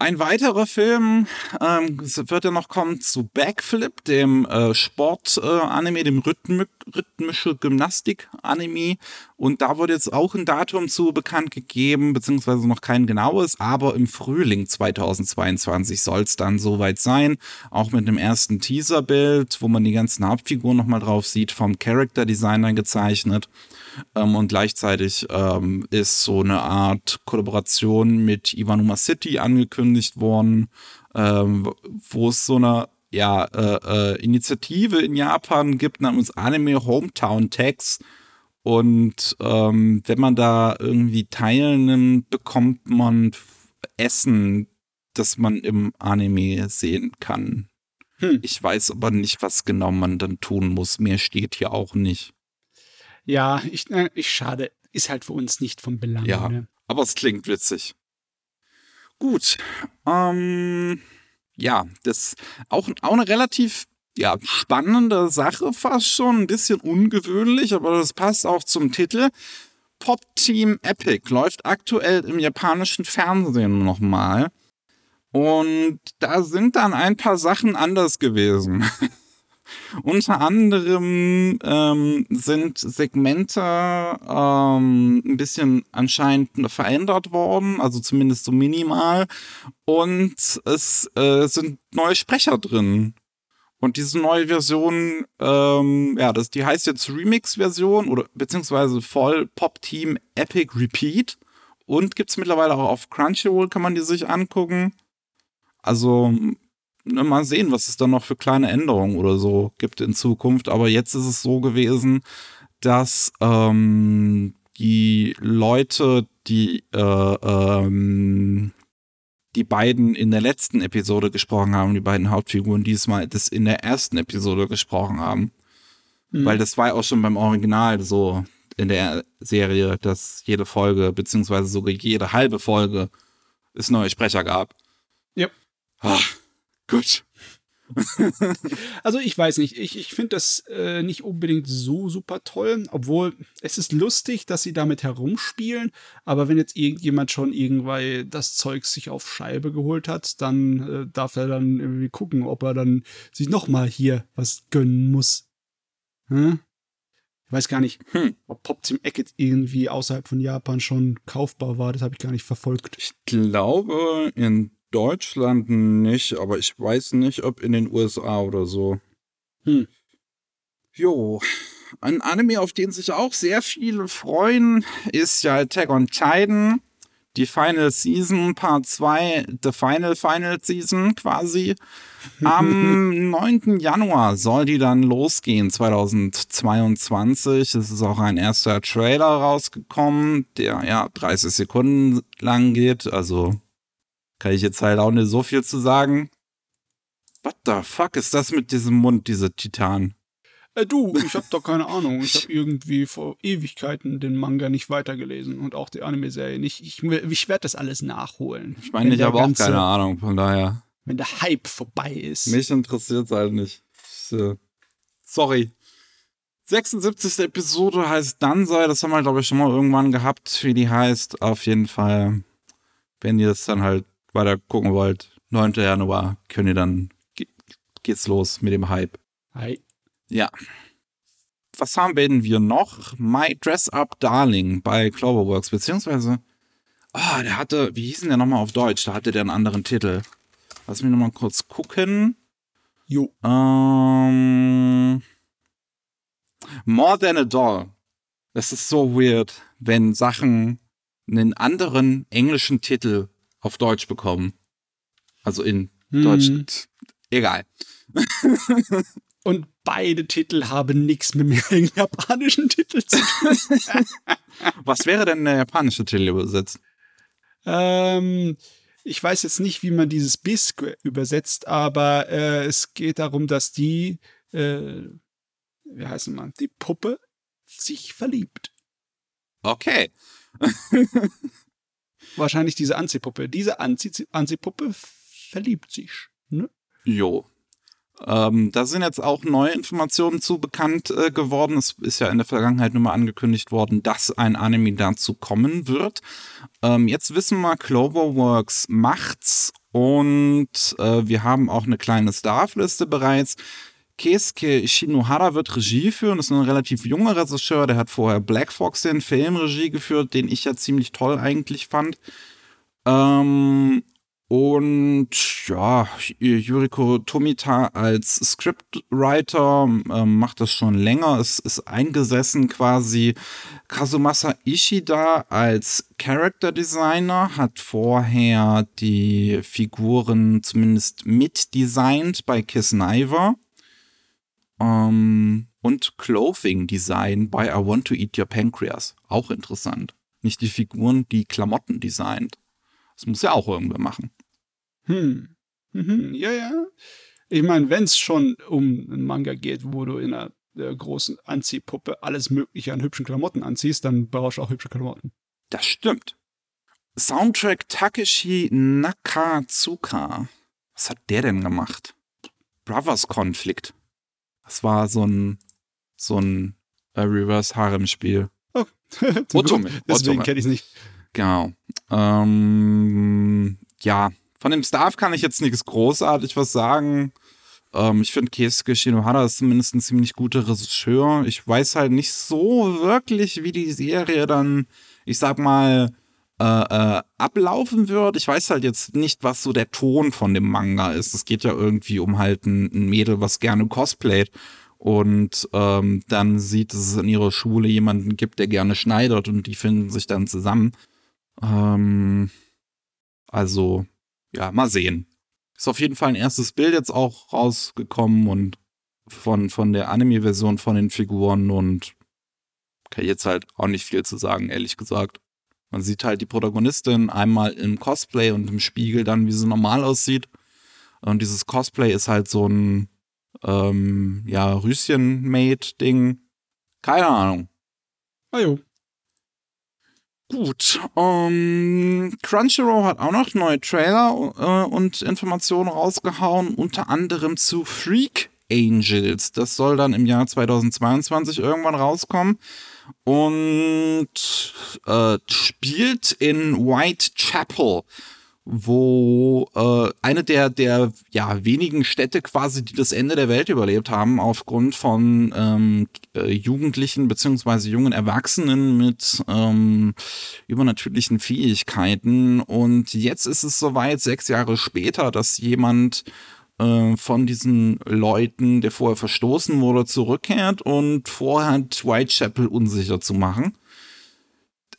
Ein weiterer Film ähm, wird ja noch kommen zu Backflip, dem äh, Sport-Anime, dem Rhythmi rhythmische Gymnastik-Anime. Und da wurde jetzt auch ein Datum zu bekannt gegeben, beziehungsweise noch kein genaues, aber im Frühling 2022 soll es dann soweit sein. Auch mit dem ersten Teaserbild, wo man die ganzen Hauptfiguren nochmal drauf sieht, vom Character Designer gezeichnet. Ähm, und gleichzeitig ähm, ist so eine Art Kollaboration mit Iwanuma City angekündigt worden, ähm, wo es so eine ja, äh, äh, Initiative in Japan gibt namens Anime Hometown Tags. Und ähm, wenn man da irgendwie teilnimmt, bekommt man Essen, das man im Anime sehen kann. Hm. Ich weiß aber nicht, was genau man dann tun muss. Mehr steht hier auch nicht. Ja, ich, äh, ich schade. Ist halt für uns nicht von Belang. Ja. Ne? Aber es klingt witzig. Gut. Ähm, ja, das auch, auch eine relativ ja, spannende Sache, fast schon. Ein bisschen ungewöhnlich, aber das passt auch zum Titel. Pop Team Epic läuft aktuell im japanischen Fernsehen nochmal. Und da sind dann ein paar Sachen anders gewesen. Unter anderem ähm, sind Segmente ähm, ein bisschen anscheinend verändert worden, also zumindest so minimal. Und es äh, sind neue Sprecher drin. Und diese neue Version, ähm, ja, das, die heißt jetzt Remix-Version oder beziehungsweise voll Pop Team Epic Repeat. Und gibt's mittlerweile auch auf Crunchyroll, kann man die sich angucken. Also mal sehen, was es dann noch für kleine Änderungen oder so gibt in Zukunft. Aber jetzt ist es so gewesen, dass ähm, die Leute, die äh, ähm, die beiden in der letzten Episode gesprochen haben, die beiden Hauptfiguren diesmal das in der ersten Episode gesprochen haben. Hm. Weil das war ja auch schon beim Original so in der Serie, dass jede Folge, beziehungsweise sogar jede halbe Folge es neue Sprecher gab. Ja. Ah, gut. Also ich weiß nicht, ich, ich finde das äh, nicht unbedingt so super toll, obwohl es ist lustig, dass sie damit herumspielen, aber wenn jetzt irgendjemand schon irgendwann das Zeug sich auf Scheibe geholt hat, dann äh, darf er dann irgendwie gucken, ob er dann sich nochmal hier was gönnen muss. Hm? Ich weiß gar nicht, Hm. ob Pop Team Eckett irgendwie außerhalb von Japan schon kaufbar war, das habe ich gar nicht verfolgt. Ich glaube in Deutschland nicht, aber ich weiß nicht, ob in den USA oder so. Hm. Jo, ein Anime, auf den sich auch sehr viele freuen, ist ja Attack on Titan. Die Final Season, Part 2, The Final Final Season quasi. Am 9. Januar soll die dann losgehen, 2022. Es ist auch ein erster Trailer rausgekommen, der ja 30 Sekunden lang geht. Also kann ich jetzt halt auch nicht so viel zu sagen. What the fuck ist das mit diesem Mund, diese Titan? Äh, du, ich habe doch keine Ahnung. Ich habe irgendwie vor Ewigkeiten den Manga nicht weitergelesen und auch die Anime-Serie nicht. Ich, ich werde das alles nachholen. Ich meine, ich habe auch keine Ahnung, von daher. Wenn der Hype vorbei ist. Mich interessiert es halt nicht. Ich, äh, sorry. 76. Episode heißt Danzai. Das haben wir, glaube ich, schon mal irgendwann gehabt, wie die heißt. Auf jeden Fall, wenn ihr das dann halt weiter gucken wollt, 9. Januar, könnt ihr dann, geht's los mit dem Hype. Hi. Ja. Was haben wir denn wir noch? My Dress Up Darling bei Cloverworks, beziehungsweise, ah, oh, der hatte, wie hieß denn der nochmal auf Deutsch? Da hatte der einen anderen Titel. Lass mich nochmal kurz gucken. Jo. Ähm, More Than a Doll. Es ist so weird, wenn Sachen einen anderen englischen Titel auf Deutsch bekommen. Also in Hm. Deutsch. Egal. Und beide Titel haben nichts mit dem japanischen Titel zu tun. Was wäre denn der japanische Titel übersetzt? ähm, ich weiß jetzt nicht, wie man dieses Bisque übersetzt, aber äh, es geht darum, dass die, äh, wie heißt man, die Puppe sich verliebt. Okay. Wahrscheinlich diese Anziehpuppe. Diese Anzieh Anziehpuppe verliebt sich. Ne? Jo. Ähm, da sind jetzt auch neue Informationen zu bekannt äh, geworden. Es ist ja in der Vergangenheit nur mal angekündigt worden, dass ein Anime dazu kommen wird. Ähm, jetzt wissen wir, Cloverworks macht's und äh, wir haben auch eine kleine Staffliste bereits. Keisuke Shinohara wird Regie führen. Ist ein relativ junger Regisseur. Der hat vorher Black Fox den Film Regie geführt, den ich ja ziemlich toll eigentlich fand. Ähm, und ja, Yuriko Tomita als Scriptwriter ähm, macht das schon länger. Es ist eingesessen quasi. Kazumasa Ishida als Character Designer hat vorher die Figuren zumindest mitdesignt bei Kiss Niver. Ähm, und Clothing Design bei I Want to Eat Your Pancreas. Auch interessant. Nicht die Figuren, die Klamotten designt. Das muss ja auch irgendwer machen. Hm. Mhm. Ja, ja. Ich meine, wenn es schon um einen Manga geht, wo du in einer der großen Anziehpuppe alles Mögliche an hübschen Klamotten anziehst, dann brauchst du auch hübsche Klamotten. Das stimmt. Soundtrack Takeshi Nakatsuka. Was hat der denn gemacht? Brothers Konflikt. Das war so ein, so ein äh, Reverse Harem Spiel. Oh, Otome, Deswegen kenne ich es nicht. Genau. Ähm, ja, von dem Staff kann ich jetzt nichts großartig was sagen. Ähm, ich finde, Keisuke Shinohara ist zumindest ein ziemlich guter Regisseur. Ich weiß halt nicht so wirklich, wie die Serie dann, ich sag mal, äh, äh, ablaufen wird. Ich weiß halt jetzt nicht, was so der Ton von dem Manga ist. Es geht ja irgendwie um halt ein, ein Mädel, was gerne cosplayt. Und ähm, dann sieht, dass es in ihrer Schule jemanden gibt, der gerne schneidert und die finden sich dann zusammen. Ähm, also, ja, mal sehen. Ist auf jeden Fall ein erstes Bild jetzt auch rausgekommen und von, von der Anime-Version von den Figuren und kann jetzt halt auch nicht viel zu sagen, ehrlich gesagt. Man sieht halt die Protagonistin einmal im Cosplay und im Spiegel dann, wie sie normal aussieht. Und dieses Cosplay ist halt so ein, ähm, ja, Rüschen-Made-Ding. Keine Ahnung. Ah jo. Gut, ähm, Crunchyroll hat auch noch neue Trailer äh, und Informationen rausgehauen, unter anderem zu Freak Angels. Das soll dann im Jahr 2022 irgendwann rauskommen und äh, spielt in Whitechapel, wo äh, eine der der ja wenigen Städte quasi, die das Ende der Welt überlebt haben, aufgrund von ähm, äh, Jugendlichen beziehungsweise jungen Erwachsenen mit ähm, übernatürlichen Fähigkeiten. Und jetzt ist es soweit, sechs Jahre später, dass jemand äh, von diesen Leuten, der vorher verstoßen wurde, zurückkehrt und vorhat, Whitechapel unsicher zu machen.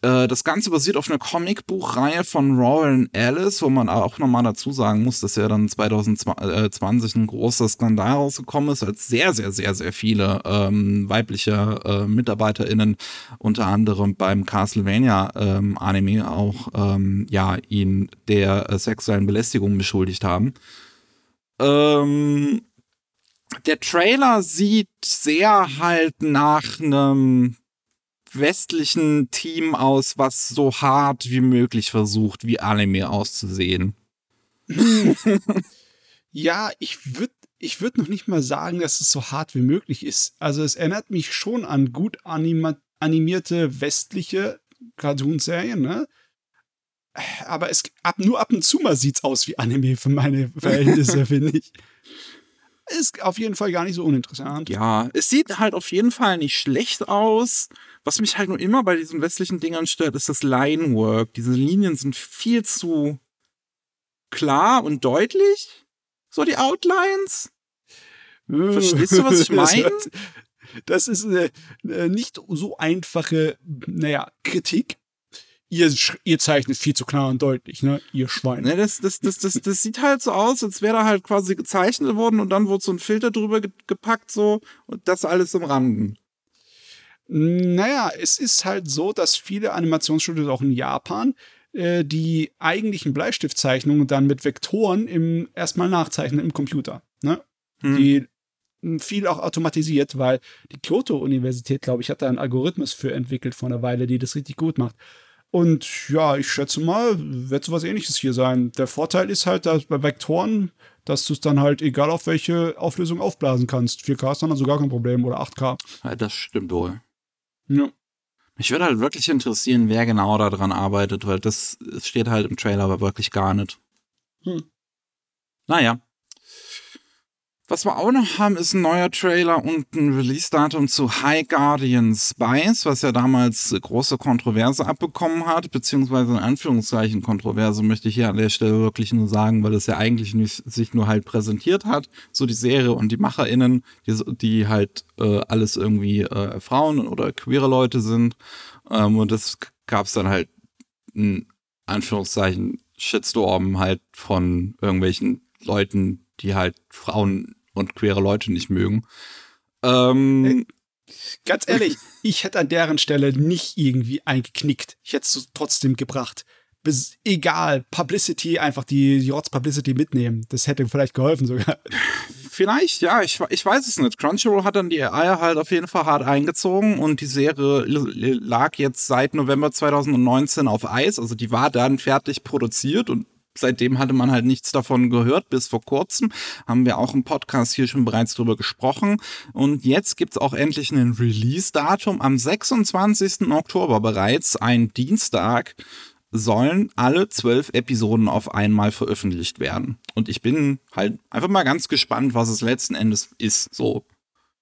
Äh, Das Ganze basiert auf einer Comicbuchreihe von Rowan Ellis, wo man auch nochmal dazu sagen muss, dass ja dann 2020 ein großer Skandal rausgekommen ist, als sehr, sehr, sehr, sehr viele ähm, weibliche äh, MitarbeiterInnen unter anderem beim Castlevania ähm, auch ähm, ja ihn der äh, sexuellen Belästigung beschuldigt haben. Ähm, der Trailer sieht sehr halt nach einem westlichen Team aus, was so hart wie möglich versucht, wie Anime auszusehen. Ja, ich würde ich würde noch nicht mal sagen, dass es so hart wie möglich ist. Also es erinnert mich schon an gut anima animierte westliche Cartoonserien, ne? Aber es ab, nur ab und zu mal sieht's aus wie Anime für meine Verhältnisse, finde ich. Ist auf jeden Fall gar nicht so uninteressant. Ja, es sieht halt auf jeden Fall nicht schlecht aus. Was mich halt nur immer bei diesen westlichen Dingern stört, ist das Linework. Diese Linien sind viel zu klar und deutlich. So die Outlines. Verstehst du, was ich meine? Das ist eine, eine nicht so einfache, naja, Kritik. Ihr, ihr zeichnet viel zu klar und deutlich, ne? Ihr Schwein. Ne, das, das, das, das, das sieht halt so aus, als wäre da halt quasi gezeichnet worden und dann wurde so ein Filter drüber gepackt, so, und das alles im Randen. Naja, es ist halt so, dass viele Animationsstudios auch in Japan äh, die eigentlichen Bleistiftzeichnungen dann mit Vektoren im erstmal nachzeichnen im Computer. Ne? Hm. Die viel auch automatisiert, weil die Kyoto-Universität, glaube ich, hat da einen Algorithmus für entwickelt vor einer Weile, die das richtig gut macht. Und ja, ich schätze mal, wird sowas ähnliches hier sein. Der Vorteil ist halt, dass bei Vektoren, dass du es dann halt egal auf welche Auflösung aufblasen kannst. 4K ist dann also gar kein Problem oder 8K. Ja, das stimmt wohl. Ja. Mich würde halt wirklich interessieren, wer genau daran arbeitet, weil das steht halt im Trailer aber wirklich gar nicht. Hm. Naja. Was wir auch noch haben, ist ein neuer Trailer und ein Release-Datum zu High Guardian Spice, was ja damals große Kontroverse abbekommen hat, beziehungsweise in Anführungszeichen Kontroverse möchte ich hier an der Stelle wirklich nur sagen, weil es ja eigentlich nicht sich nur halt präsentiert hat, so die Serie und die MacherInnen, die, die halt äh, alles irgendwie äh, Frauen oder queere Leute sind. Ähm, und das gab es dann halt in Anführungszeichen Shitstorm halt von irgendwelchen Leuten, die halt Frauen und queere Leute nicht mögen. Ähm, Ganz ehrlich, ich hätte an deren Stelle nicht irgendwie eingeknickt. Ich hätte es trotzdem gebracht. Bis, egal, Publicity, einfach die, die Publicity mitnehmen. Das hätte vielleicht geholfen sogar. Vielleicht, ja, ich, ich weiß es nicht. Crunchyroll hat dann die Eier halt auf jeden Fall hart eingezogen und die Serie lag jetzt seit November 2019 auf Eis. Also die war dann fertig produziert und seitdem hatte man halt nichts davon gehört. Bis vor kurzem haben wir auch im Podcast hier schon bereits drüber gesprochen. Und jetzt gibt's auch endlich ein Release-Datum. Am 26. Oktober bereits, ein Dienstag, sollen alle zwölf Episoden auf einmal veröffentlicht werden. Und ich bin halt einfach mal ganz gespannt, was es letzten Endes ist. So,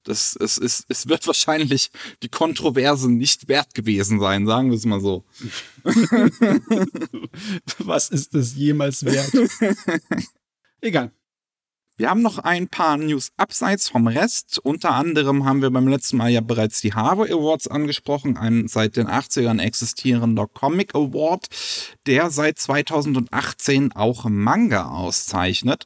das, es, es, es wird wahrscheinlich die Kontroverse nicht wert gewesen sein, sagen wir es mal so. Was ist das jemals wert? Egal. Wir haben noch ein paar News abseits vom Rest. Unter anderem haben wir beim letzten Mal ja bereits die Harvard Awards angesprochen, ein seit den 80ern existierender Comic Award, der seit 2018 auch Manga auszeichnet.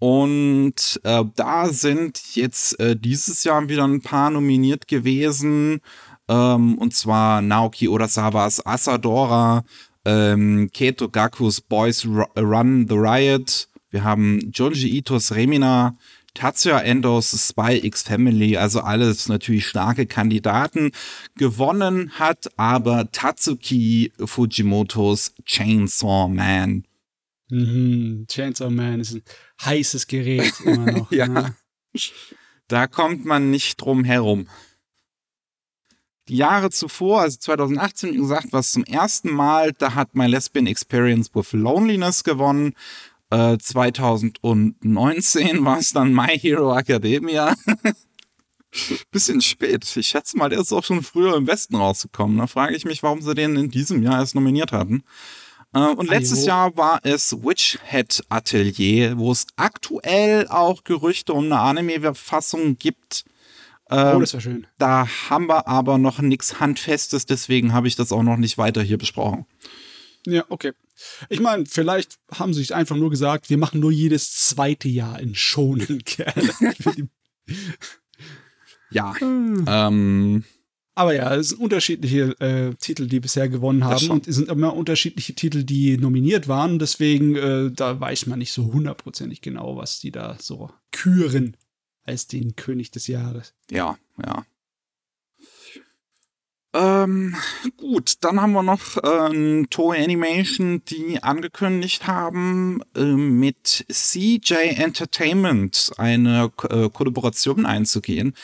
Und äh, da sind jetzt äh, dieses Jahr wieder ein paar nominiert gewesen. Ähm, und zwar Naoki Urasawas Asadora, ähm, Keto Gakus Boys Run the Riot. Wir haben Junji Itos Remina, Tatsuya Endos Spy X Family, also alles natürlich starke Kandidaten. Gewonnen hat aber Tatsuki Fujimotos Chainsaw Man. Mhm, Chainsaw Man ist ein heißes Gerät immer noch. ja. Ne? Da kommt man nicht drum herum. Die Jahre zuvor, also 2018, wie gesagt, war es zum ersten Mal, da hat My Lesbian Experience with Loneliness gewonnen. Äh, 2019 war es dann My Hero Academia. Bisschen spät. Ich schätze mal, der ist auch schon früher im Westen rausgekommen. Da frage ich mich, warum sie den in diesem Jahr erst nominiert hatten. Äh, und letztes. Jahr war es Witch Hat Atelier, wo es aktuell auch Gerüchte um eine Anime-Fassung gibt. Ähm, oh, das wäre schön. Da haben wir aber noch nichts Handfestes, deswegen habe ich das auch noch nicht weiter hier besprochen. Ja, okay. Ich meine, vielleicht haben sie sich einfach nur gesagt, wir machen nur jedes zweite Jahr in Schonen gerne. ja. Hm. ähm, aber ja, es sind unterschiedliche äh, Titel, die bisher gewonnen haben und es sind immer unterschiedliche Titel, die nominiert waren. Deswegen, äh, da weiß man nicht so hundertprozentig genau, was die da so küren als den König des Jahres. Ja, ja. Ähm, gut, dann haben wir noch äh, Toei Animation, die angekündigt haben, äh, mit CJ Entertainment eine äh, Kollaboration einzugehen.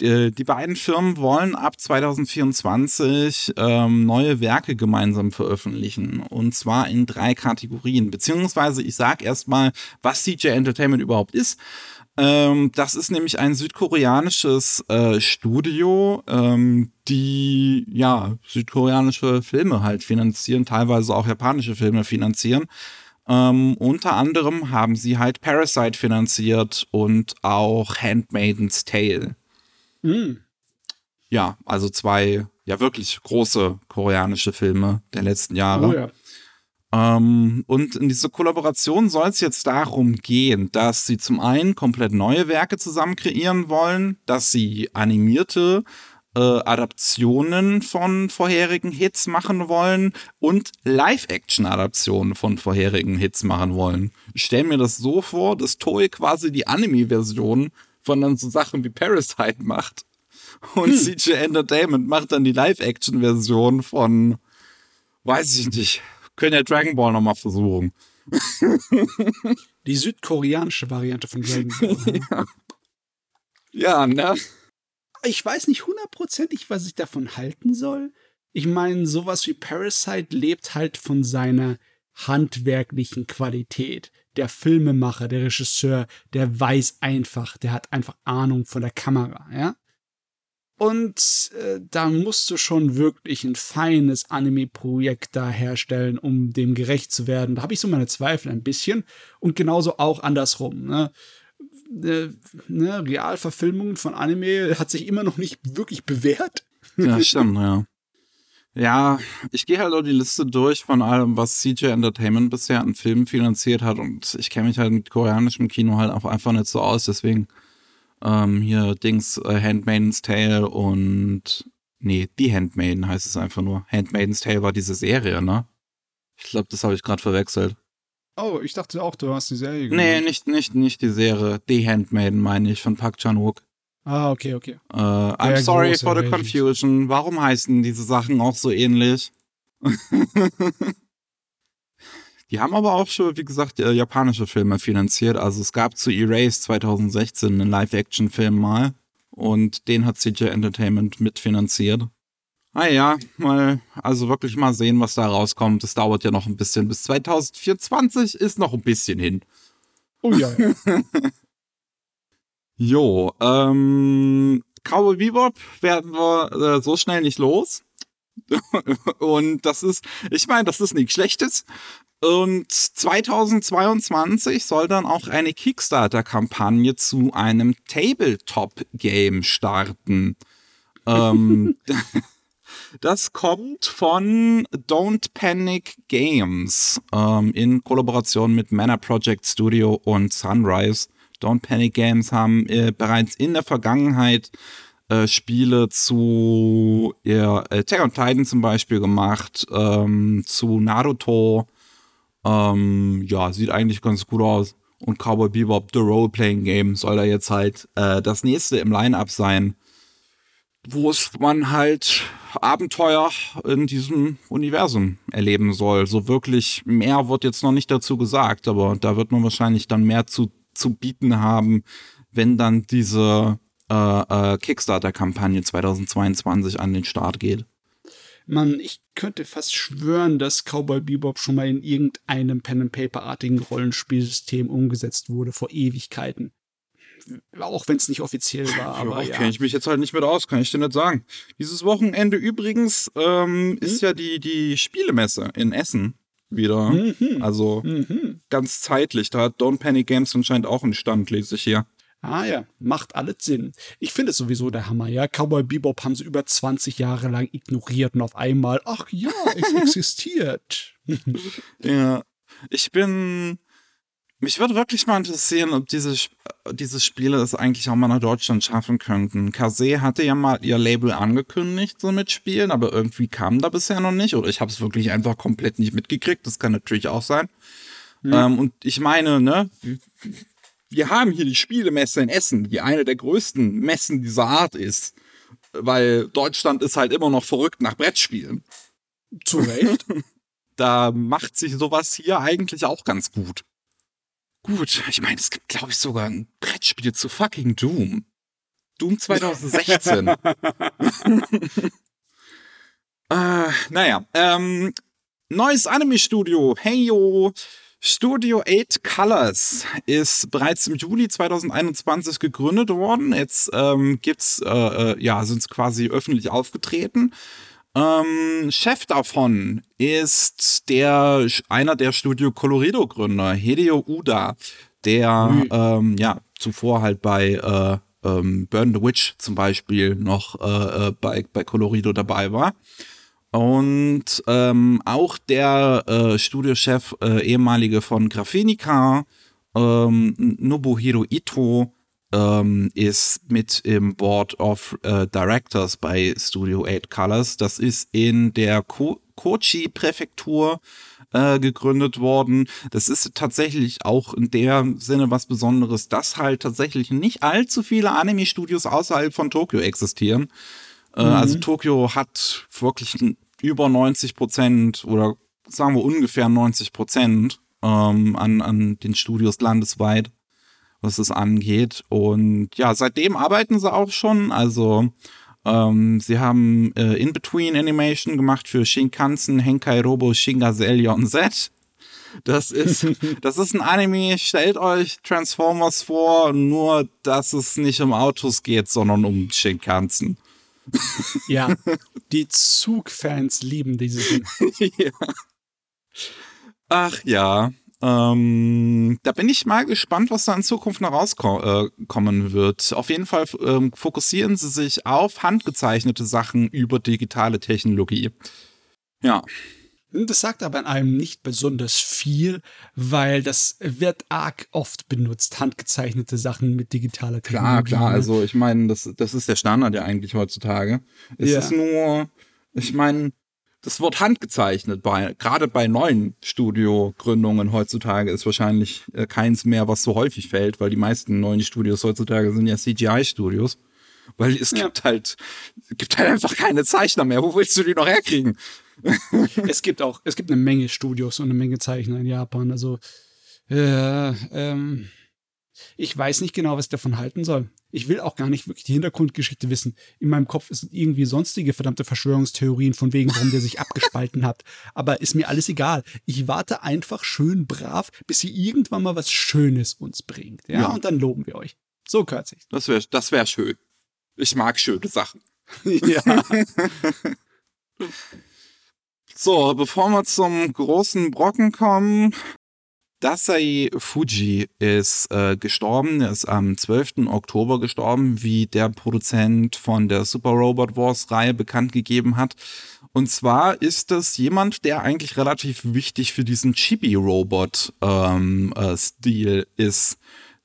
Die, die beiden Firmen wollen ab 2024 ähm, neue Werke gemeinsam veröffentlichen. Und zwar in drei Kategorien. Beziehungsweise ich sage erstmal, was CJ Entertainment überhaupt ist. Ähm, das ist nämlich ein südkoreanisches äh, Studio, ähm, die ja südkoreanische Filme halt finanzieren, teilweise auch japanische Filme finanzieren. Ähm, unter anderem haben sie halt Parasite finanziert und auch Handmaiden's Tale. Mhm. Ja, also zwei ja wirklich große koreanische Filme der letzten Jahre. Oh ja. Ähm, und in dieser Kollaboration soll es jetzt darum gehen, dass sie zum einen komplett neue Werke zusammen kreieren wollen, dass sie animierte äh, Adaptionen von vorherigen Hits machen wollen und Live-Action-Adaptionen von vorherigen Hits machen wollen. Ich stelle mir das so vor, dass Toei quasi die Anime-Version von dann so Sachen wie Parasite macht und hm. CJ Entertainment macht dann die Live-Action-Version von, weiß ich nicht, können ja Dragon Ball nochmal versuchen. Die südkoreanische Variante von Dragon Ball. ja. ja, ne? Ich weiß nicht hundertprozentig, was ich davon halten soll. Ich meine, sowas wie Parasite lebt halt von seiner handwerklichen Qualität. Der Filmemacher, der Regisseur, der weiß einfach, der hat einfach Ahnung von der Kamera, ja? Und äh, da musst du schon wirklich ein feines Anime-Projekt da herstellen, um dem gerecht zu werden. Da habe ich so meine Zweifel ein bisschen. Und genauso auch andersrum. Ne? Äh, ne, Realverfilmungen von Anime hat sich immer noch nicht wirklich bewährt. Ja, stimmt, ja. Ja, ich gehe halt auch die Liste durch von allem, was CJ Entertainment bisher an Filmen finanziert hat. Und ich kenne mich halt mit koreanischem Kino halt auch einfach nicht so aus. Deswegen ähm, hier Dings, äh, Handmaiden's Tale und nee, The Handmaiden heißt es einfach nur. Handmaiden's Tale war diese Serie, ne? Ich glaube, das habe ich gerade verwechselt. Oh, ich dachte auch, du hast die Serie gemacht. Nee, nicht, nicht, nicht die Serie. The Handmaiden meine ich, von Park Chan-wook. Ah, okay, okay. Äh, I'm sorry for the confusion. Warum heißen diese Sachen auch so ähnlich? Die haben aber auch schon, wie gesagt, äh, japanische Filme finanziert. Also es gab zu Erase 2016 einen Live-Action-Film mal und den hat CJ Entertainment mitfinanziert. Ah ja, mal, also wirklich mal sehen, was da rauskommt. Das dauert ja noch ein bisschen. Bis 2024 ist noch ein bisschen hin. Oh ja. jo, ähm, Cowboy Bebop werden wir äh, so schnell nicht los. und das ist, ich meine, das ist nichts Schlechtes. Und 2022 soll dann auch eine Kickstarter-Kampagne zu einem Tabletop-Game starten. ähm, das kommt von Don't Panic Games ähm, in Kollaboration mit Mana Project Studio und Sunrise. Don't Panic Games haben äh, bereits in der Vergangenheit äh, Spiele zu ja, Attack on Titan zum Beispiel gemacht, ähm, zu Naruto, ähm, ja, sieht eigentlich ganz gut aus. Und Cowboy Bebop, The Role-Playing Game, soll da jetzt halt äh, das nächste im Line-Up sein, wo es man halt Abenteuer in diesem Universum erleben soll. So wirklich mehr wird jetzt noch nicht dazu gesagt, aber da wird man wahrscheinlich dann mehr zu, zu bieten haben, wenn dann diese äh, äh, Kickstarter-Kampagne 2022 an den Start geht. Man, ich könnte fast schwören, dass Cowboy Bebop schon mal in irgendeinem Pen-and-Paper-artigen Rollenspielsystem umgesetzt wurde vor Ewigkeiten. Auch wenn es nicht offiziell war, aber ja. kenne ich mich jetzt halt nicht mit aus, kann ich dir nicht sagen. Dieses Wochenende übrigens ähm, hm? ist ja die, die Spielemesse in Essen wieder. Mhm. Also mhm. ganz zeitlich. Da hat Don't Panic Games anscheinend auch einen Stand, lese ich hier. Ah ja, macht alles Sinn. Ich finde es sowieso der Hammer, ja. Cowboy Bebop haben sie über 20 Jahre lang ignoriert und auf einmal, ach ja, es existiert. ja, ich bin. Mich würde wirklich mal interessieren, ob diese, diese Spiele es eigentlich auch mal nach Deutschland schaffen könnten. Kase hatte ja mal ihr Label angekündigt, so mitspielen, aber irgendwie kam da bisher noch nicht. Oder ich habe es wirklich einfach komplett nicht mitgekriegt. Das kann natürlich auch sein. Mhm. Ähm, und ich meine, ne, wir haben hier die Spielemesse in Essen, die eine der größten Messen dieser Art ist. weil Deutschland ist halt immer noch verrückt nach Brettspielen. Zu Recht. da macht sich sowas hier eigentlich auch ganz gut. Gut, ich meine, es gibt, glaube ich, sogar ein Brettspiel zu fucking Doom. Doom 2016. äh, naja, ähm, neues Anime-Studio. Hey yo. Studio 8 Colors ist bereits im Juli 2021 gegründet worden. Jetzt ähm, gibt's, äh, äh, ja, sind quasi öffentlich aufgetreten. Ähm, Chef davon ist der einer der Studio Colorido Gründer, Hideo Uda, der mhm. ähm, ja zuvor halt bei äh, ähm, Burn the Witch zum Beispiel noch äh, äh, bei, bei Colorido dabei war. Und ähm, auch der äh, Studiochef, äh, ehemalige von Graphenica, ähm, Nobuhiro Ito, ähm, ist mit im Board of äh, Directors bei Studio 8 Colors. Das ist in der Ko Kochi-Präfektur äh, gegründet worden. Das ist tatsächlich auch in der Sinne was Besonderes, dass halt tatsächlich nicht allzu viele Anime-Studios außerhalb von Tokio existieren. Äh, mhm. Also Tokio hat wirklich über 90 Prozent oder sagen wir ungefähr 90 Prozent ähm, an, an den Studios landesweit was es angeht. Und ja, seitdem arbeiten sie auch schon. Also ähm, sie haben äh, In-Between Animation gemacht für Shinkansen, Henkai Robo, Shingazellion Z. Das ist, das ist ein Anime, stellt euch Transformers vor, nur dass es nicht um Autos geht, sondern um Shinkansen. Ja, die Zugfans lieben dieses Ding. ja. Ach ja, ähm, da bin ich mal gespannt, was da in Zukunft noch rauskommen äh, wird. Auf jeden Fall ähm, fokussieren sie sich auf handgezeichnete Sachen über digitale Technologie. Ja. Das sagt aber in einem nicht besonders viel, weil das wird arg oft benutzt, handgezeichnete Sachen mit digitaler Technologie. Klar, klar, also ich meine, das, das ist der Standard ja eigentlich heutzutage. Es ja. ist nur, ich meine, das Wort handgezeichnet bei, gerade bei neuen Studiogründungen heutzutage ist wahrscheinlich äh, keins mehr, was so häufig fällt, weil die meisten neuen Studios heutzutage sind ja CGI-Studios. Weil es ja. gibt halt, gibt halt einfach keine Zeichner mehr. Wo willst du die noch herkriegen? es gibt auch, es gibt eine Menge Studios und eine Menge Zeichner in Japan. Also, äh, ähm, ich weiß nicht genau, was ich davon halten soll. Ich will auch gar nicht wirklich die Hintergrundgeschichte wissen. In meinem Kopf sind irgendwie sonstige verdammte Verschwörungstheorien von wegen, warum der sich abgespalten hat. Aber ist mir alles egal. Ich warte einfach schön brav, bis sie irgendwann mal was Schönes uns bringt. Ja, ja. und dann loben wir euch. So kürzt sich. Das wäre das wär schön. Ich mag schöne Sachen. ja. so, bevor wir zum großen Brocken kommen, Dasai Fuji ist äh, gestorben. Er ist am 12. Oktober gestorben, wie der Produzent von der Super Robot Wars Reihe bekannt gegeben hat. Und zwar ist das jemand, der eigentlich relativ wichtig für diesen Chibi-Robot-Stil ähm, äh, ist,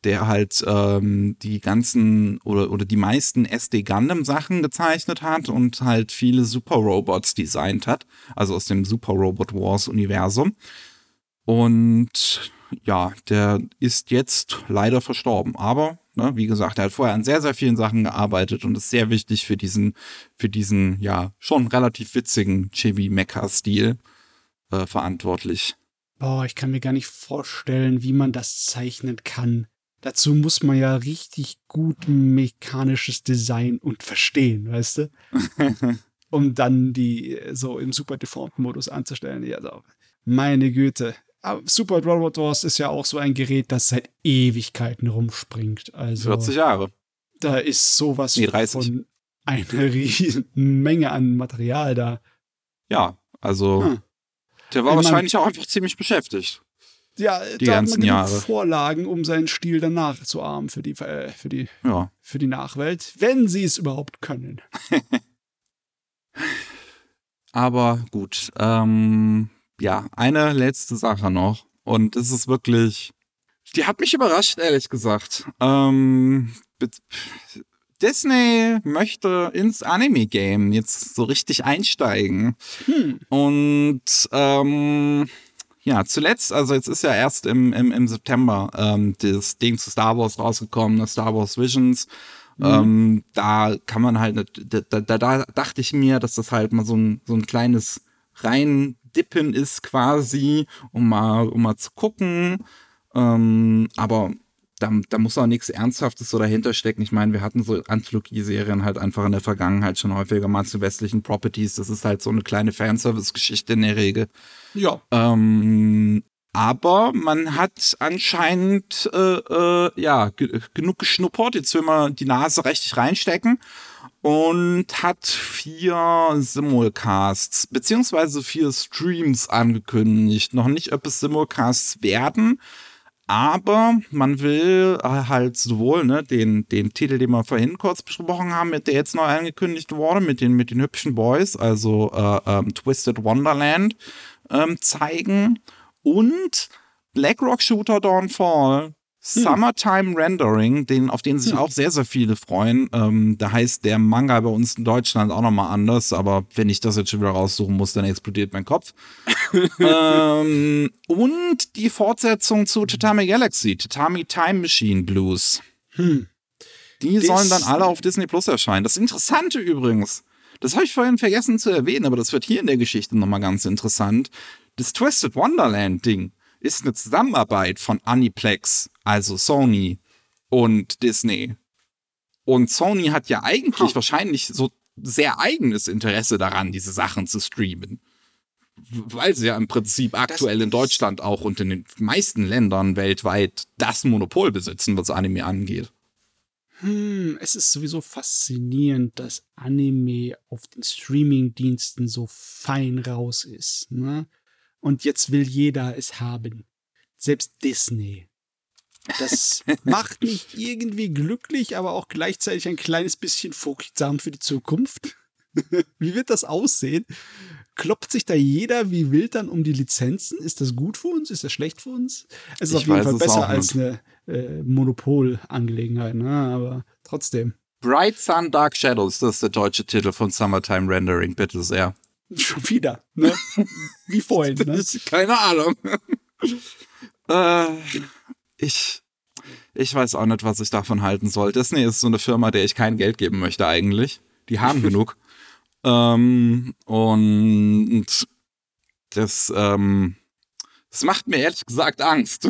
der halt ähm, die ganzen oder, oder die meisten SD Gundam Sachen gezeichnet hat und halt viele Super Robots designt hat, also aus dem Super Robot Wars Universum. Und ja, der ist jetzt leider verstorben. Aber, ne, wie gesagt, er hat vorher an sehr, sehr vielen Sachen gearbeitet und ist sehr wichtig für diesen, für diesen, ja, schon relativ witzigen Chibi-Mecha-Stil äh, verantwortlich. Boah, ich kann mir gar nicht vorstellen, wie man das zeichnen kann. Dazu muss man ja richtig gut mechanisches Design und verstehen, weißt du? um dann die so im Super Deformed Modus anzustellen. Ja, also, meine Güte. Super Robot Wars ist ja auch so ein Gerät, das seit Ewigkeiten rumspringt. Also 40 Jahre. Da ist sowas nee, von eine riesen Menge an Material da. Ja, also hm. der war wahrscheinlich auch einfach ziemlich beschäftigt. Ja, die da ganzen hat man Jahre. Vorlagen, um seinen Stil danach zu armen für die, äh, für die, ja. für die Nachwelt, wenn sie es überhaupt können. Aber gut, ähm, ja, eine letzte Sache noch. Und es ist wirklich, die hat mich überrascht, ehrlich gesagt. Ähm, Disney möchte ins Anime-Game jetzt so richtig einsteigen. Hm. Und ähm, ja, zuletzt, also jetzt ist ja erst im, im, im September ähm, das Ding zu Star Wars rausgekommen, das Star Wars Visions. Mhm. Ähm, da kann man halt, da, da, da dachte ich mir, dass das halt mal so ein, so ein kleines Reindippen ist quasi, um mal, um mal zu gucken. Ähm, aber da, da muss auch nichts Ernsthaftes so dahinter stecken. Ich meine, wir hatten so Anthologieserien halt einfach in der Vergangenheit schon häufiger mal zu westlichen Properties. Das ist halt so eine kleine Fanservice-Geschichte in der Regel. Ja. Ähm, aber man hat anscheinend äh, äh, ja genug geschnuppert. Jetzt will man die Nase richtig reinstecken und hat vier Simulcasts beziehungsweise vier Streams angekündigt. Noch nicht, ob es Simulcasts werden, aber man will halt sowohl ne, den, den Titel, den wir vorhin kurz besprochen haben, der jetzt neu angekündigt wurde, mit den, mit den hübschen Boys, also äh, ähm, Twisted Wonderland, ähm, zeigen und BlackRock Shooter Dawnfall. Summertime Rendering, den, auf den sich hm. auch sehr, sehr viele freuen. Ähm, da heißt der Manga bei uns in Deutschland auch nochmal anders, aber wenn ich das jetzt schon wieder raussuchen muss, dann explodiert mein Kopf. ähm, und die Fortsetzung zu Tatami Galaxy, Tatami Time Machine Blues. Hm. Die das sollen dann alle auf Disney Plus erscheinen. Das Interessante übrigens, das habe ich vorhin vergessen zu erwähnen, aber das wird hier in der Geschichte nochmal ganz interessant. Das Twisted Wonderland Ding ist eine Zusammenarbeit von Aniplex, also Sony und Disney. Und Sony hat ja eigentlich oh. wahrscheinlich so sehr eigenes Interesse daran, diese Sachen zu streamen. Weil sie ja im Prinzip aktuell in Deutschland auch und in den meisten Ländern weltweit das Monopol besitzen, was Anime angeht. Hm, es ist sowieso faszinierend, dass Anime auf den Streaming-Diensten so fein raus ist. Ne? Und jetzt will jeder es haben. Selbst Disney. Das macht mich irgendwie glücklich, aber auch gleichzeitig ein kleines bisschen furchtsam für die Zukunft. wie wird das aussehen? Kloppt sich da jeder wie wild dann um die Lizenzen? Ist das gut für uns? Ist das schlecht für uns? Es ist ich auf jeden Fall besser als eine äh, Monopolangelegenheit, ne? aber trotzdem. Bright Sun Dark Shadows, das ist der deutsche Titel von Summertime Rendering, bitte sehr. Schon wieder, ne? Wie vorhin, ne? Keine Ahnung. äh, ich, ich weiß auch nicht, was ich davon halten soll. Disney ist so eine Firma, der ich kein Geld geben möchte eigentlich. Die haben genug. Ähm, und das, ähm, das macht mir ehrlich gesagt Angst.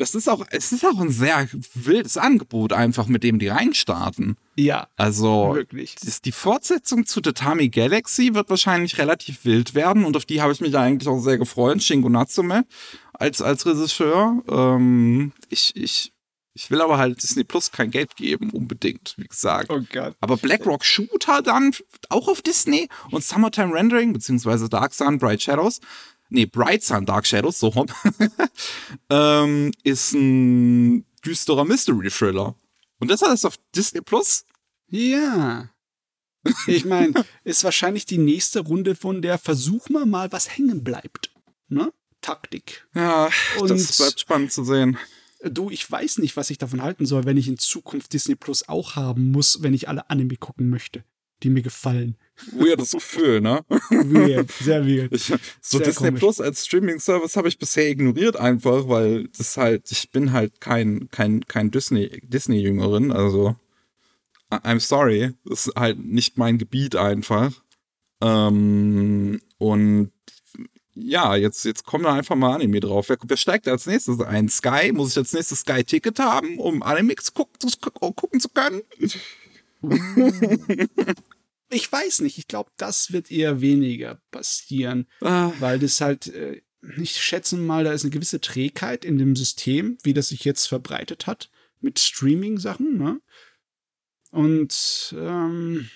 Das ist auch, es ist auch ein sehr wildes Angebot einfach, mit dem die reinstarten. Ja. Also, wirklich. Das, die Fortsetzung zu Tatami Galaxy wird wahrscheinlich relativ wild werden und auf die habe ich mich eigentlich auch sehr gefreut. Shingo Natsume als, als Regisseur. Ähm, ich, ich, ich will aber halt Disney Plus kein Geld geben, unbedingt, wie gesagt. Oh Gott. Aber BlackRock Shooter dann auch auf Disney und Summertime Rendering, beziehungsweise Dark Sun, Bright Shadows nee, Bright Sun Dark Shadows, so rum, ähm, ist ein düsterer Mystery-Thriller. Und das ist auf Disney Plus? Ja. Ich meine, ist wahrscheinlich die nächste Runde von der Versuch mal mal, was hängen bleibt. Ne? Taktik. Ja, Und das bleibt spannend zu sehen. Du, ich weiß nicht, was ich davon halten soll, wenn ich in Zukunft Disney Plus auch haben muss, wenn ich alle Anime gucken möchte, die mir gefallen weirdes Gefühl, ne? Weird, sehr weird. Ich, so sehr Disney komisch. Plus als Streaming-Service habe ich bisher ignoriert einfach, weil das halt, ich bin halt kein, kein, kein Disney, Disney-Jüngerin, also I'm sorry, das ist halt nicht mein Gebiet einfach. Ähm, und ja, jetzt, jetzt kommen da einfach mal Anime drauf. Wer, wer steigt als nächstes ein? Sky? Muss ich als nächstes Sky-Ticket haben, um Anime gucken, zu, gucken zu können? Ich weiß nicht. Ich glaube, das wird eher weniger passieren, ah. weil das halt, äh, ich schätze mal, da ist eine gewisse Trägheit in dem System, wie das sich jetzt verbreitet hat mit Streaming-Sachen. Ne? Und ähm,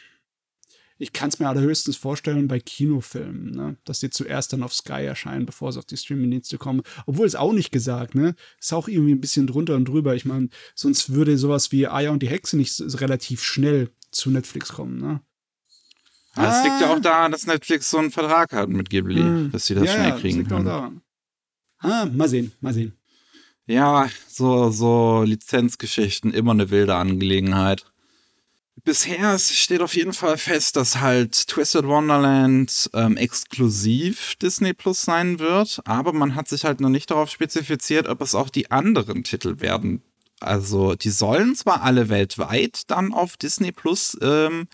ich kann es mir allerhöchstens vorstellen bei Kinofilmen, ne? dass die zuerst dann auf Sky erscheinen, bevor sie auf die Streaming-Dienste kommen. Obwohl es auch nicht gesagt, ne? Ist auch irgendwie ein bisschen drunter und drüber. Ich meine, sonst würde sowas wie Aya und die Hexe nicht relativ schnell zu Netflix kommen, ne? Ah. Das liegt ja auch daran, dass Netflix so einen Vertrag hat mit Ghibli, hm. dass sie das ja, schnell kriegen das liegt können. Auch daran. Ah, mal sehen, mal sehen. Ja, so, so Lizenzgeschichten, immer eine wilde Angelegenheit. Bisher steht auf jeden Fall fest, dass halt Twisted Wonderland ähm, exklusiv Disney Plus sein wird, aber man hat sich halt noch nicht darauf spezifiziert, ob es auch die anderen Titel werden. Also, die sollen zwar alle weltweit dann auf Disney Plus ähm,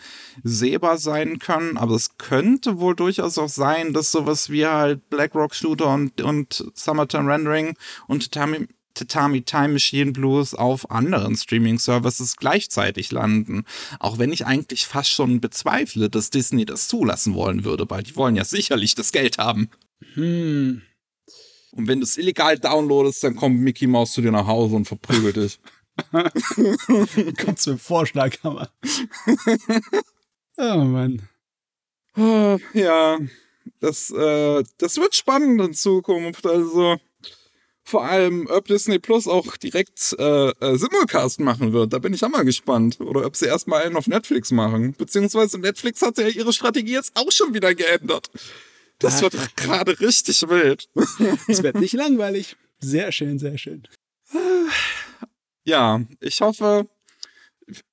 sehbar sein können, aber es könnte wohl durchaus auch sein, dass sowas wie halt Blackrock Shooter und, und Summertime Rendering und Tatami, Tatami Time Machine Blues auf anderen Streaming-Services gleichzeitig landen. Auch wenn ich eigentlich fast schon bezweifle, dass Disney das zulassen wollen würde, weil die wollen ja sicherlich das Geld haben. Hm. Und wenn du es illegal downloadest, dann kommt Mickey Mouse zu dir nach Hause und verprügelt dich. Kommt zum Vorschlaghammer. oh Mann. Ja, das, äh, das wird spannend in Zukunft. Also vor allem, ob Disney Plus auch direkt äh, äh, Simulcast machen wird. Da bin ich auch mal gespannt. Oder ob sie erstmal einen auf Netflix machen. Beziehungsweise Netflix hat ja ihre Strategie jetzt auch schon wieder geändert. Das wird gerade richtig wild. Es wird nicht langweilig. Sehr schön, sehr schön. Ja, ich hoffe,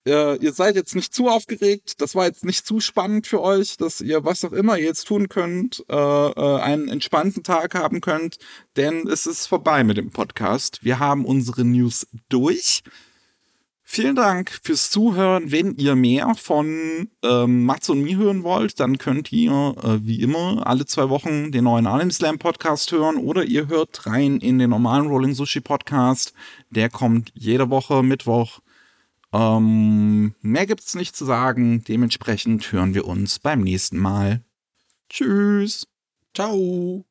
äh, ihr seid jetzt nicht zu aufgeregt. Das war jetzt nicht zu spannend für euch, dass ihr was auch immer ihr jetzt tun könnt, äh, äh, einen entspannten Tag haben könnt, denn es ist vorbei mit dem Podcast. Wir haben unsere News durch. Vielen Dank fürs Zuhören. Wenn ihr mehr von ähm, Mats und mir hören wollt, dann könnt ihr äh, wie immer alle zwei Wochen den neuen Anime Slam Podcast hören oder ihr hört rein in den normalen Rolling Sushi Podcast. Der kommt jede Woche Mittwoch. Ähm, mehr gibt's nicht zu sagen. Dementsprechend hören wir uns beim nächsten Mal. Tschüss. Ciao.